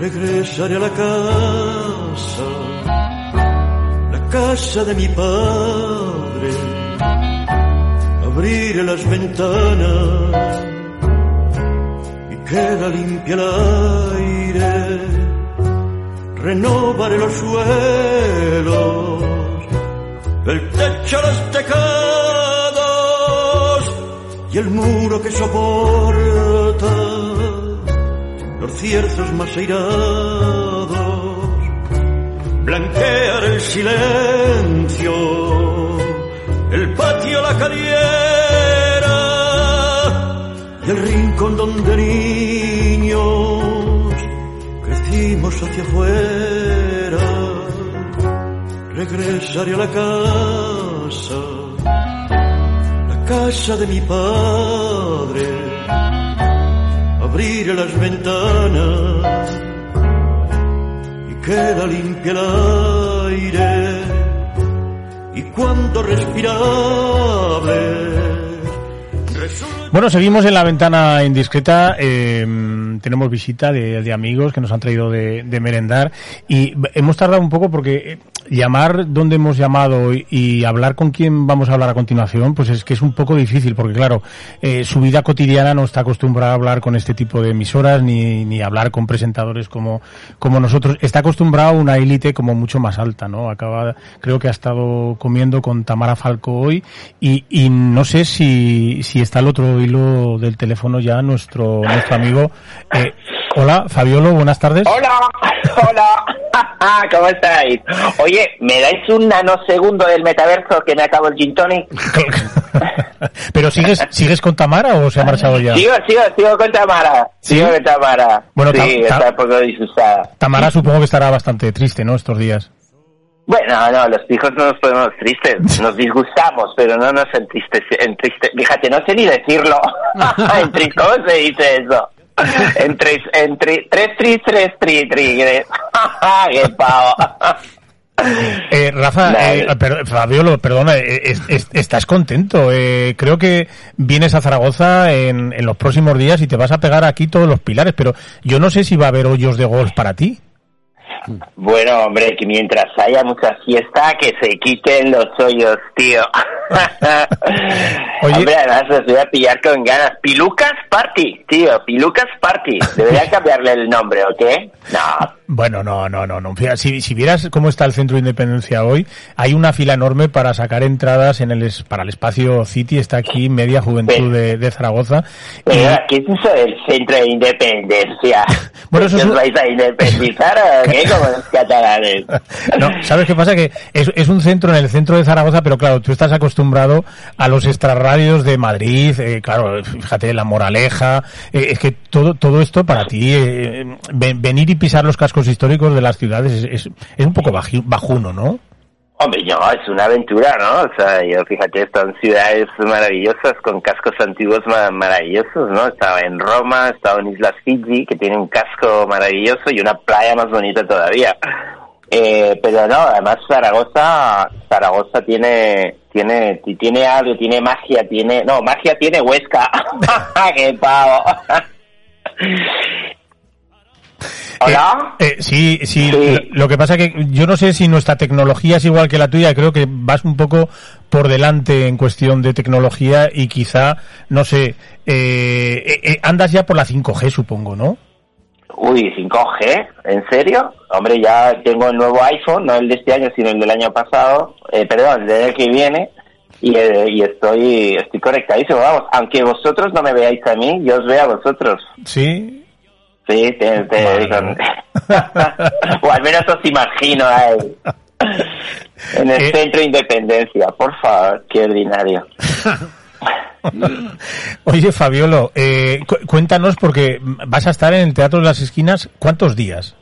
Speaker 6: Regresaré a la casa, la casa de mi padre, abriré las ventanas y queda limpia el aire, renovaré los suelos, el techo, los tejados y el muro que soporta los cierzos más airados, blanquear el silencio, el patio, la el rincón donde niños crecimos hacia afuera. Regresaré a la casa, la casa de mi padre, abriré las ventanas y queda limpia el aire y cuando respirable
Speaker 3: Bueno, seguimos en la ventana indiscreta. eh, tenemos visita de, de amigos que nos han traído de, de merendar y hemos tardado un poco porque eh, llamar donde hemos llamado y, hablar con quién vamos a hablar a continuación, pues es que es un poco difícil porque claro, eh, su vida cotidiana no está acostumbrada a hablar con este tipo de emisoras ni, ni hablar con presentadores como, como nosotros. Está acostumbrado a una élite como mucho más alta, ¿no? Acaba, creo que ha estado comiendo con Tamara Falco hoy y, y no sé si, si está al otro hilo del teléfono ya nuestro, nuestro amigo. Eh, hola, Fabiolo, buenas tardes.
Speaker 7: Hola, hola, ¿cómo estáis? Oye, ¿me dais un nanosegundo del metaverso que me acabo el gin tonic?
Speaker 3: Pero sigues, sigues con Tamara o se ha marchado ya?
Speaker 7: Sigo, sigo, sigo con Tamara.
Speaker 3: ¿Sí?
Speaker 7: Sigo con Tamara.
Speaker 3: Bueno,
Speaker 7: sí,
Speaker 3: Tam- Tam-
Speaker 7: está un poco disustada.
Speaker 3: Tamara supongo que estará bastante triste, ¿no? Estos días.
Speaker 7: Bueno, no, los hijos no nos ponemos tristes, nos disgustamos, pero no nos entriste, entriste, fíjate, no sé ni decirlo. Entri- ¿Cómo se dice eso? Entre, entre, tres, tri, tres, tri, tri. ¡Qué pavo!
Speaker 3: Eh, Rafa, eh, per- Fabiolo, perdona, eh, es- es- estás contento. Eh, creo que vienes a Zaragoza en, en los próximos días y te vas a pegar aquí todos los pilares, pero yo no sé si va a haber hoyos de golf para ti.
Speaker 7: Bueno, hombre, que mientras haya mucha fiesta, que se quiten los hoyos, tío.
Speaker 3: Oye.
Speaker 7: Hombre, además los voy a pillar con ganas. Pilucas Party, tío, Pilucas Party. Debería cambiarle el nombre, ¿o qué? No,
Speaker 3: Bueno, no, no, no, no. Si, si vieras cómo está el Centro de Independencia hoy, hay una fila enorme para sacar entradas en el es- para el espacio City. Está aquí Media Juventud de, de Zaragoza. Y-
Speaker 7: pero ¿qué es eso del centro de independencia?
Speaker 3: Bueno, eso
Speaker 7: ¿Que
Speaker 3: es
Speaker 7: os vais a independizar o qué? Los.
Speaker 3: No, ¿sabes qué pasa? Que es, es un centro en el centro de Zaragoza, pero claro, tú estás acostumbrado a los extrarradios de Madrid, eh, claro, fíjate, la moraleja, eh, es que todo, todo esto para ti, eh, ven- venir y pisar los cascos históricos de las ciudades es, es, un poco bajuno, ¿no?
Speaker 7: Hombre, no, es una aventura, ¿no? O sea, yo fíjate, están ciudades maravillosas con cascos antiguos ma- maravillosos, ¿no? Estaba en Roma, estaba en Islas Fiji, que tiene un casco maravilloso y una playa más bonita todavía. Eh, pero no, además Zaragoza, Zaragoza tiene, tiene, ti- tiene algo, tiene magia, tiene, no, magia tiene Huesca. ¡Qué pavo! ¿Hola?
Speaker 3: Eh, eh, sí, sí,
Speaker 7: Sí.
Speaker 3: Lo, lo que pasa que yo no sé si nuestra tecnología es igual que la tuya, creo que vas un poco por delante en cuestión de tecnología y quizá, no sé, eh, eh, eh, andas ya por la 5G, supongo, ¿no?
Speaker 7: Uy, 5G, ¿en serio? Hombre, ya tengo el nuevo iPhone, no el de este año, sino el del año pasado, eh, perdón, el del año que viene, y, eh, y estoy, estoy conectadísimo, vamos, aunque vosotros no me veáis a mí, yo os veo a vosotros.
Speaker 3: Sí,
Speaker 7: Sí, te, te o al menos os imagino ahí. En el centro de Independencia, por favor, qué ordinario.
Speaker 3: Oye, Fabiolo, eh, cu- cuéntanos porque vas a estar en el Teatro de las Esquinas, ¿cuántos días?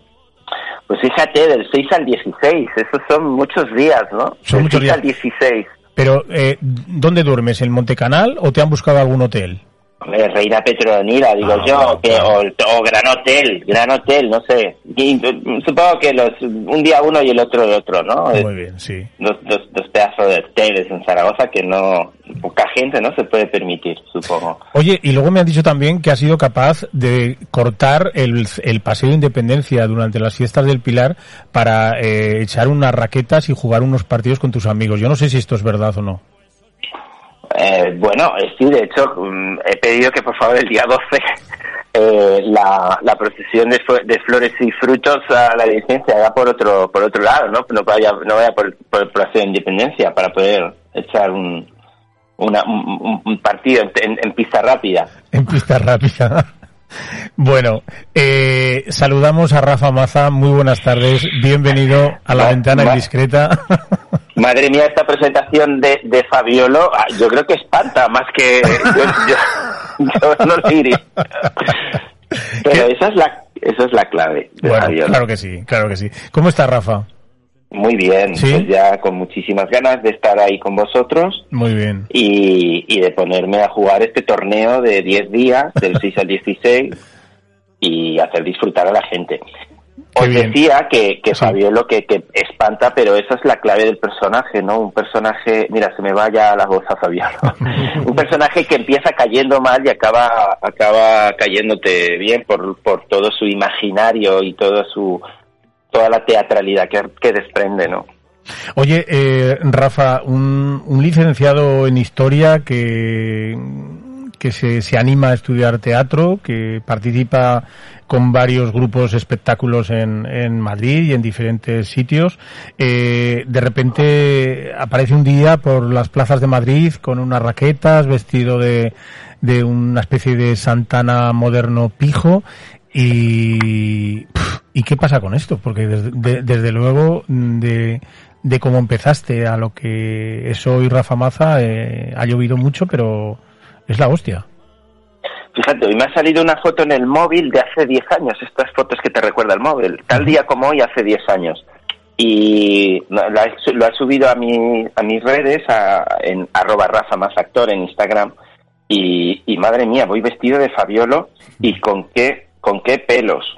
Speaker 7: Pues fíjate, del 6 al 16, esos son muchos días, ¿no?
Speaker 3: Son
Speaker 7: del
Speaker 3: muchos
Speaker 7: 6
Speaker 3: días.
Speaker 7: al 16.
Speaker 3: Pero, eh, ¿dónde duermes? ¿En Montecanal o te han buscado algún hotel?
Speaker 7: Hombre, Reina Petronila, digo
Speaker 3: Ah,
Speaker 7: yo,
Speaker 3: claro,
Speaker 7: que,
Speaker 3: claro.
Speaker 7: o, o Gran Hotel, Gran Hotel, no sé. Y, mm, supongo que los un día uno y el otro el otro, ¿no?
Speaker 3: Muy bien, sí.
Speaker 7: Dos, dos, dos pedazos de hoteles en Zaragoza que no, poca gente no se puede permitir, supongo.
Speaker 3: Oye, y luego me han dicho también que has sido capaz de cortar el, el paseo de independencia durante las fiestas del Pilar para eh, echar unas raquetas y jugar unos partidos con tus amigos. Yo no sé si esto es verdad o no.
Speaker 7: Eh, bueno, eh, sí, de hecho, mm, he pedido que por favor el día 12 eh, la, la procesión de, flores y frutos a la Virgen se haga por otro por otro lado, ¿no? No vaya, no vaya por, por el Palacio de Independencia para poder echar un, una, un, partido en, pista rápida.
Speaker 3: En pista rápida. Bueno, eh, saludamos a Rafa Maza. Muy buenas tardes. Bienvenido a la ventana indiscreta.
Speaker 7: Madre mía, esta presentación de, de Fabiolo, ah, yo creo que espanta más que yo, yo, yo no lo diría. Pero
Speaker 3: ¿Qué?
Speaker 7: esa es la esa es la clave de
Speaker 3: bueno,
Speaker 7: Fabiolo.
Speaker 3: claro que sí, claro que sí. ¿Cómo está Rafa?
Speaker 7: Muy bien,
Speaker 3: ¿Sí?
Speaker 7: pues ya con muchísimas ganas de estar ahí con vosotros
Speaker 3: Muy bien.
Speaker 7: y, y de ponerme a jugar este torneo de 10 días, del 6 al 16, y hacer disfrutar a la gente. Os decía que, que
Speaker 3: Sí.
Speaker 7: Fabiolo que, que espanta, pero esa es la clave del personaje, ¿no? Un personaje, mira, se me vaya la voz a Fabiolo. Un personaje que empieza cayendo mal y acaba, acaba cayéndote bien por, por todo su imaginario y todo su, toda la teatralidad que, que desprende, ¿no?
Speaker 3: Oye, eh, Rafa, un, un licenciado en historia que, que se, se anima a estudiar teatro, que participa con varios grupos espectáculos en, en Madrid y en diferentes sitios. Eh, de repente aparece un día por las plazas de Madrid con unas raquetas, vestido de, de una especie de Santana moderno pijo. Y, ¿y qué pasa con esto? Porque desde, de- desde luego, de, de cómo empezaste a lo que es hoy Rafa Maza, eh, ha llovido mucho, pero es la hostia.
Speaker 7: Fíjate, hoy me ha salido una foto en el móvil de hace 10 años, estas fotos que te recuerda el móvil, tal día como hoy hace 10 años. Y lo he subido a, mi, a mis redes, a, en arroba Rafa más actor en Instagram. Y, y madre mía, voy vestido de Fabiolo y con qué, con qué pelos.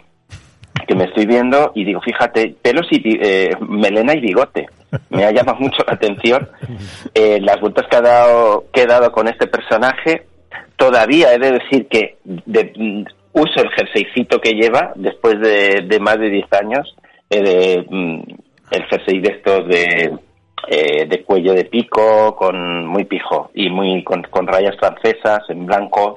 Speaker 7: Que me estoy viendo y digo, fíjate, pelos y eh, melena y bigote. Me ha llamado mucho la atención eh, las vueltas que ha dado, que he dado con este personaje. Todavía he de decir que de- mm, uso el jerseycito que lleva después de, de más de 10 años. eh, de, mm, el jersey de estos de, eh, de cuello de pico, con muy pijo y muy con, con rayas francesas en blanco.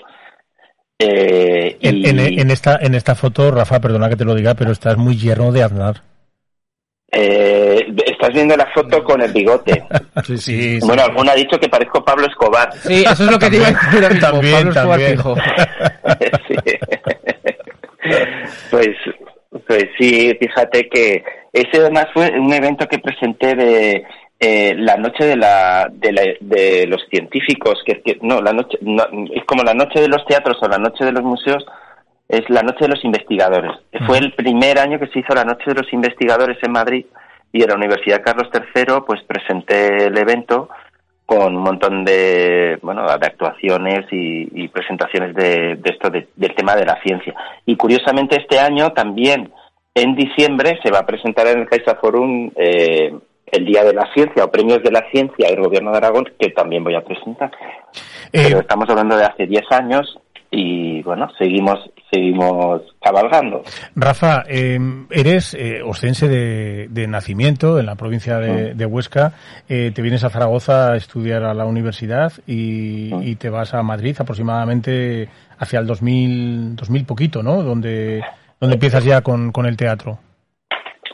Speaker 7: Eh,
Speaker 3: En,
Speaker 7: y,
Speaker 3: en- en esta, en esta foto, Rafa, perdona que te lo diga, pero estás muy yerno de Aznar.
Speaker 7: eh, estás viendo la foto con el bigote.
Speaker 5: Sí, sí.
Speaker 7: Bueno, alguno ha dicho que parezco Pablo Escobar.
Speaker 4: Sí, eso es lo que te iba a decir ahora mismo.
Speaker 3: También, también.
Speaker 7: Sí. Pues, pues sí, fíjate que ese además fue un evento que presenté de eh, la noche de la, de, la- de los científicos, que, que- no, la noche, no, es como la noche de los teatros o la noche de los museos, es la noche de los investigadores. Fue el primer año que se hizo la noche de los investigadores en Madrid y en la Universidad Carlos III pues presenté el evento con un montón de bueno de actuaciones y, y presentaciones de, de esto de- del tema de la ciencia y curiosamente este año también en diciembre se va a presentar en el CaixaForum eh, el Día de la Ciencia o Premios de la Ciencia del Gobierno de Aragón que también voy a presentar
Speaker 3: Eh,
Speaker 7: pero estamos hablando de hace 10 años y bueno seguimos seguimos cabalgando
Speaker 3: Rafa, eh, eres eh, ostense de, de nacimiento en la provincia de, de Huesca. Eh, te vienes a Zaragoza a estudiar a la universidad y, y te vas a Madrid aproximadamente hacia el 2000, 2000 poquito, ¿no? Donde, donde empiezas ya con, con el teatro.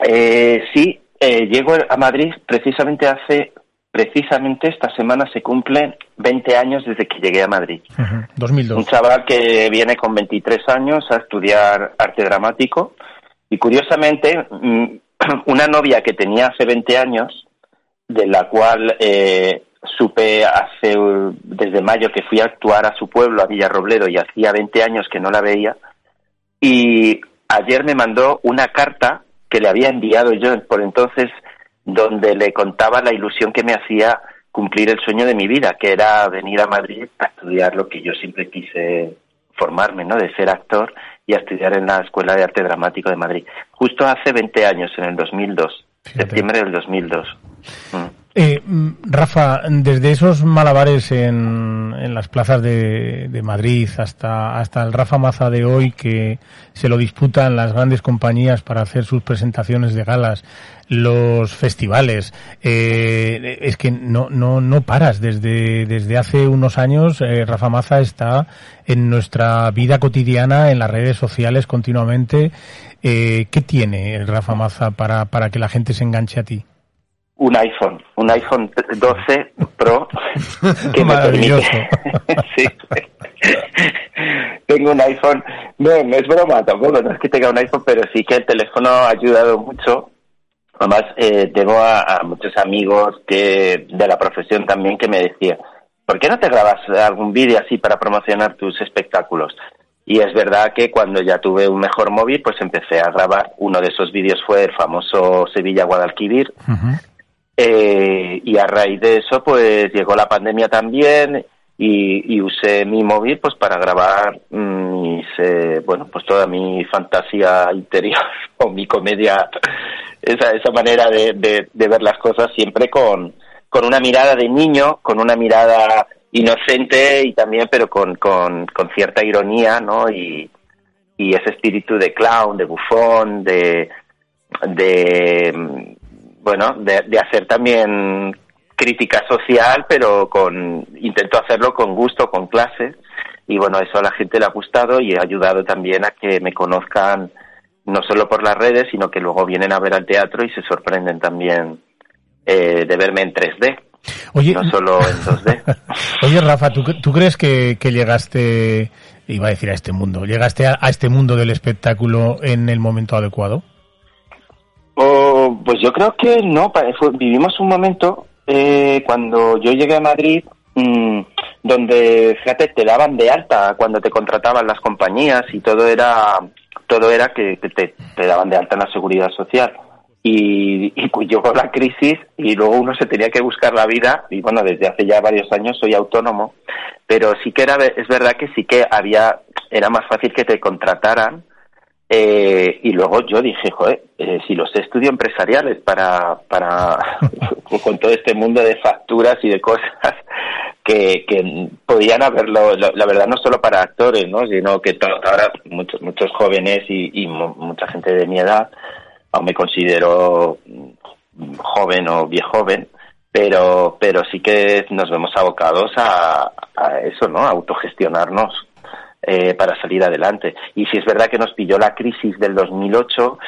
Speaker 7: Eh, sí, eh, llego a Madrid precisamente hace precisamente esta semana se cumplen 20 años desde que llegué a Madrid.
Speaker 3: Ujú, 2002.
Speaker 7: Un chaval que viene con 23 años a estudiar arte dramático y curiosamente mm, una novia que tenía hace 20 años, de la cual eh, supe hace desde mayo que fui a actuar a su pueblo, a Villarrobledo, y hacía 20 años que no la veía, y ayer me mandó una carta que le había enviado yo por entonces, donde le contaba la ilusión que me hacía cumplir el sueño de mi vida, que era venir a Madrid a estudiar lo que yo siempre quise formarme, ¿no? De ser actor y a estudiar en la Escuela de Arte Dramático de Madrid. Justo hace 20 años, en el 2002,
Speaker 3: Fíjate.
Speaker 7: septiembre del 2002. Mm.
Speaker 3: Eh, mm, Rafa, desde esos malabares en, en las plazas de, de Madrid hasta, hasta el Rafa Maza de hoy, que se lo disputan las grandes compañías para hacer sus presentaciones de galas, los festivales, eh, es que no, no, no paras. Desde, desde hace unos años, eh, Rafa Maza está en nuestra vida cotidiana, en las redes sociales continuamente. Eh, ¿Qué tiene el Rafa Maza para, para que la gente se enganche a ti?
Speaker 7: Un iPhone, un iPhone 12 Pro que me permite. sí. Tengo un iPhone, no, no es broma tampoco, no es que tenga un iPhone, pero sí que el teléfono ha ayudado mucho. Además, eh, tengo a, a muchos amigos que de la profesión también que me decían, ¿por qué no te grabas algún vídeo así para promocionar tus espectáculos? Y es verdad que cuando ya tuve un mejor móvil, pues empecé a grabar. Uno de esos vídeos fue el famoso Sevilla-Guadalquivir,
Speaker 3: Ujú.
Speaker 7: Eh, y a raíz de eso, pues llegó la pandemia también y, y usé mi móvil pues para grabar mis, eh, bueno, pues toda mi fantasía interior o mi comedia, esa, esa manera de, de, de ver las cosas siempre con, con una mirada de niño, con una mirada inocente y también, pero con, con, con cierta ironía, ¿no? Y, y ese espíritu de clown, de bufón, de, de bueno, de, de hacer también crítica social, pero con intento hacerlo con gusto, con clase, y bueno, eso a la gente le ha gustado y ha ayudado también a que me conozcan no solo por las redes, sino que luego vienen a ver al teatro y se sorprenden también eh, de verme en 3D,
Speaker 3: Oye,
Speaker 7: no solo en 2D.
Speaker 3: Oye, Rafa, ¿tú, tú crees que, que llegaste, iba a decir a este mundo, llegaste a, a este mundo del espectáculo en el momento adecuado?
Speaker 7: Oh, pues yo creo que no. fue- vivimos un momento eh, cuando yo llegué a Madrid mm, donde, fíjate, te daban de alta cuando te contrataban las compañías y todo era todo era que, te daban de alta en la seguridad social. Y, y pues llegó la crisis y luego uno se tenía que buscar la vida y bueno, desde hace ya varios años soy autónomo, pero sí que era, es verdad que sí que había, era más fácil que te contrataran eh, y luego yo dije, joder, eh, si los estudio empresariales para, para con todo este mundo de facturas y de cosas que, que podían haberlo, la, la verdad no solo para actores, ¿no? sino que ahora muchos, muchos jóvenes y, y mu- mucha gente de mi edad, aún me considero joven o viejo joven, pero, pero sí que nos vemos abocados a, a eso, ¿no? A autogestionarnos eh, para salir adelante. Y si es verdad que nos pilló la crisis del 2008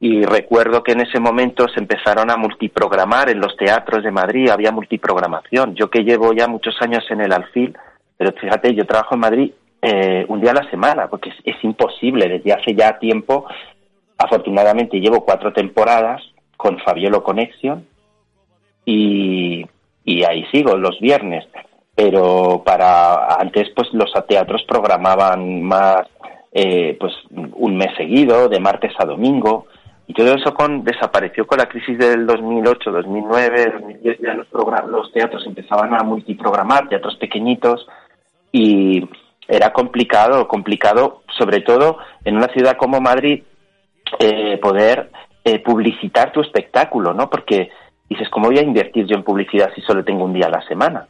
Speaker 7: y recuerdo que en ese momento se empezaron a multiprogramar en los teatros de Madrid, había multiprogramación. Yo que llevo ya muchos años en el alfil, pero fíjate, yo trabajo en Madrid eh, un día a la semana, porque es, es imposible, desde hace ya tiempo, afortunadamente llevo cuatro temporadas con Fabiolo Connection y, y ahí sigo los viernes pero para antes pues los teatros programaban más eh, pues un mes seguido de martes a domingo y todo eso con desapareció con la crisis del 2008 2009 2010 ya los los teatros empezaban a multiprogramar teatros pequeñitos y era complicado complicado sobre todo en una ciudad como Madrid eh, poder eh, publicitar tu espectáculo no porque dices cómo voy a invertir yo en publicidad si solo tengo un día a la semana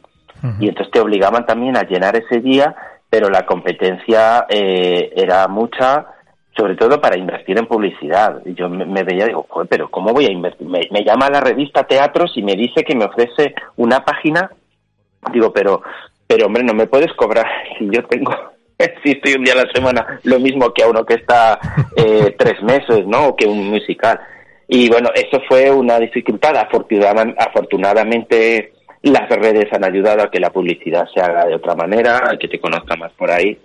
Speaker 7: y entonces te obligaban también a llenar ese día, pero la competencia eh, era mucha, sobre todo para invertir en publicidad. Y yo me, me veía digo, joder, pero ¿cómo voy a invertir? Me, me llama la revista Teatros y me dice que me ofrece una página. Digo, pero, pero hombre, no me puedes cobrar si yo tengo, si estoy un día a la semana, lo mismo que a uno que está eh, tres meses, ¿no? O que un musical. Y bueno, eso fue una dificultad. Afortunadamente, afortunadamente las redes han ayudado a que la publicidad se haga de otra manera, a que te conozca más por ahí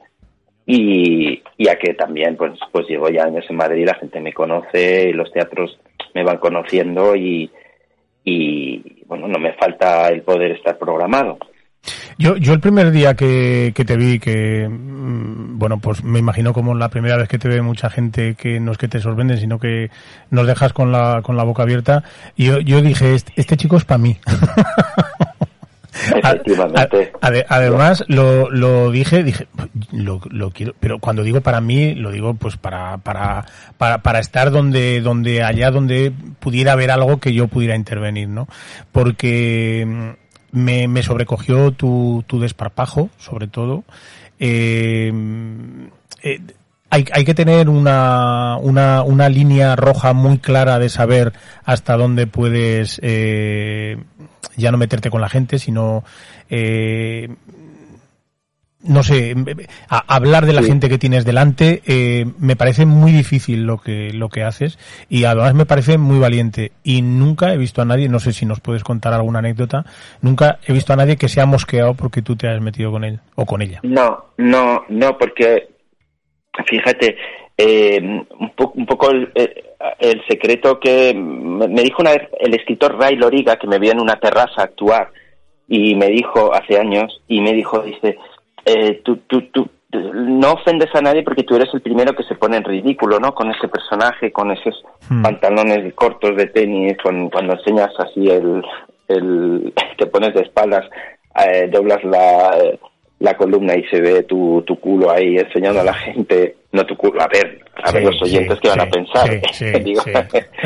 Speaker 7: y, a que también pues pues llevo ya años en Madrid, la gente me conoce, y los teatros me van conociendo y, y bueno, no me falta el poder estar programado.
Speaker 3: Yo, yo el primer día que, que te vi, que, mm, bueno, pues me imagino como la primera vez que te ve mucha gente que no es que te sorprende, sino que nos dejas con la, con la boca abierta, y yo, yo dije, este, este chico es para mí.
Speaker 7: Efectivamente.
Speaker 3: A- además, lo, lo dije, dije, lo, lo quiero, pero cuando digo para mí, lo digo pues para, para, para, para estar donde, donde, allá donde pudiera haber algo que yo pudiera intervenir, ¿no? Porque mm, me, me sobrecogió tu, tu desparpajo, sobre todo. Eh, eh, hay, hay que tener una, una, una línea roja muy clara de saber hasta dónde puedes eh, ya no meterte con la gente, sino eh, no sé, a- hablar de la gente que tienes delante eh, me parece muy difícil lo que lo que haces y además me parece muy valiente y nunca he visto a nadie, no sé si nos puedes contar alguna anécdota, nunca he visto a nadie que se ha mosqueado porque tú te has metido con él o con ella.
Speaker 7: No, no, no, porque fíjate, eh, un, po- un poco el, eh, el secreto que me me dijo una vez el escritor Ray Loriga, que me vio en una terraza actuar, y me dijo hace años, y me dijo, dice, eh, tú, tú, tú, no ofendes a nadie porque tú eres el primero que se pone en ridículo, ¿no? Con ese personaje, con esos
Speaker 3: Hmm.
Speaker 7: pantalones cortos de tenis, con, cuando enseñas así el, el, te pones de espaldas, eh, doblas la, la columna y se ve tu, tu culo ahí enseñando a la gente, no tu culo, a ver, a ver los oyentes
Speaker 3: sí,
Speaker 7: que van a pensar. Digo.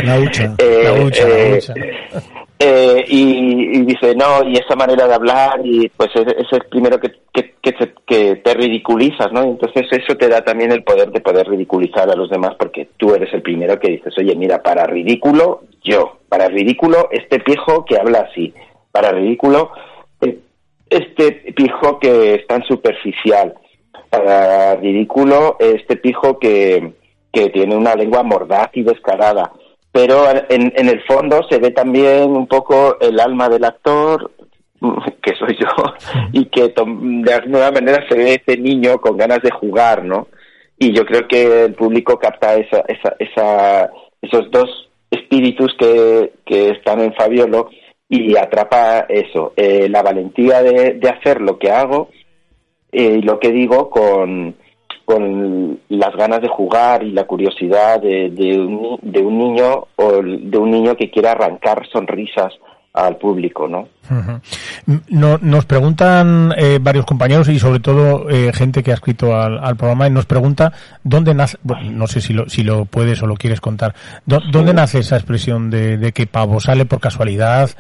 Speaker 5: La hucha.
Speaker 7: eh,
Speaker 3: La hucha, la
Speaker 7: eh,
Speaker 3: hucha.
Speaker 7: eh, y, y dice, no, y esa manera de hablar, y pues es, es el primero que, que, que, se- que te ridiculizas, ¿no? Entonces eso te da también el poder de poder ridiculizar a los demás porque tú eres el primero que dices, oye, mira, para ridículo, yo, para ridículo, este pijo que habla así, para ridículo, este pijo que es tan superficial, para ridículo, este pijo que, que tiene una lengua mordaz y descarada. Pero en, en el fondo se ve también un poco el alma del actor, que soy yo, y que de alguna manera se ve ese niño con ganas de jugar, ¿no? Y yo creo que el público capta esa, esa, esa, esos dos espíritus que, que están en Fabiolo y atrapa eso, eh, la valentía de, de hacer lo que hago eh, y lo que digo con, con las ganas de jugar y la curiosidad de, de, un, de un niño o de un niño que quiera arrancar sonrisas al público, ¿no?
Speaker 3: No- nos preguntan eh, varios compañeros y sobre todo eh, gente que ha escrito al, al programa y nos pregunta dónde nace, bueno, no sé si lo, si lo puedes o lo quieres contar, ¿dó- ¿dónde nace esa expresión de, de que pavo sale por casualidad?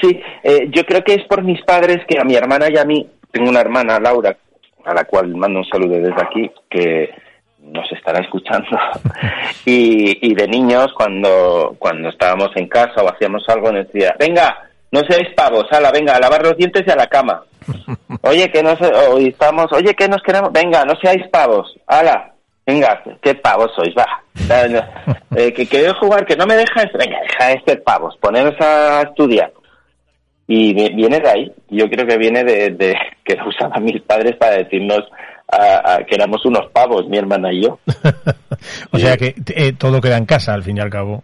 Speaker 7: Sí, eh, yo creo que es por mis padres que a mi hermana y a mí, tengo una hermana, Laura, a la cual mando un saludo desde aquí, que nos estará escuchando. y, y de niños, cuando, cuando estábamos en casa o hacíamos algo, nos decía, venga, no seáis pavos, ala, venga, a lavar los dientes y a la cama. Oye, que no se, o estamos, oye, que nos queremos, venga, no seáis pavos, ala, venga, qué pavos sois, va. Eh, que queréis jugar, que no me dejáis, venga, deja de ser pavos, poneros a estudiar. Y vi- viene de ahí, yo creo que viene de, de que lo usaban mis padres para decirnos a- a que éramos unos pavos, mi hermana y yo.
Speaker 3: o sea que eh, todo queda en casa al fin y al cabo.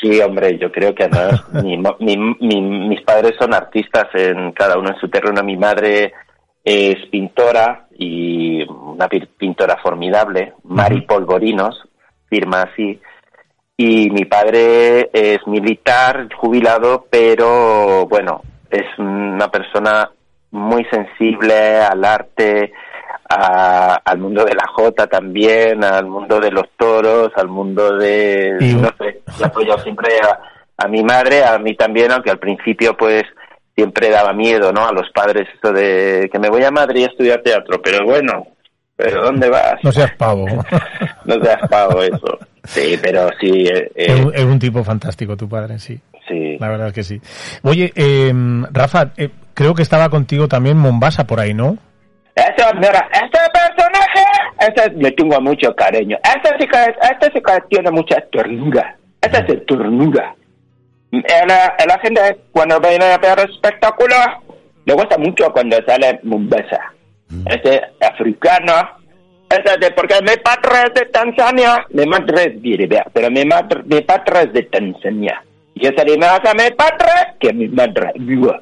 Speaker 7: Sí, hombre, yo creo que además mi, mo- mi- mi- mis padres son artistas en cada uno en su terreno. Mi madre es pintora y una pi- pintora formidable, Mari Polvorinos, firma así. Y mi padre es militar, jubilado, pero bueno, es una persona muy sensible al arte, a- al mundo de la jota también, al mundo de los toros, al mundo de...
Speaker 3: Y-
Speaker 7: no sé, he apoyado siempre a, a mi madre, a mí también, aunque al principio pues siempre daba miedo, ¿no? A los padres eso de que me voy a Madrid a estudiar teatro, pero bueno, pero ¿dónde vas?
Speaker 3: No seas pavo.
Speaker 7: No seas pavo eso. Sí, pero sí, eh, eh,
Speaker 3: es, un, tipo fantástico tu padre, sí.
Speaker 7: sí.
Speaker 3: La verdad es que sí. Oye, eh, Rafa, eh, creo que estaba contigo también Mombasa por ahí, ¿no?
Speaker 7: Eso, mira, este personaje, este le tengo mucho cariño. Este que, este sí que tiene mucha ternura. Este es el ternura. la, la gente cuando viene a ver espectáculos, le gusta mucho cuando sale Mombasa. Este africano, ese de, porque mi padre es de Tanzania, mi madre es de pero mi, madre, mi padre es de Tanzania. Y eso le más a mi padre que mi madre viva.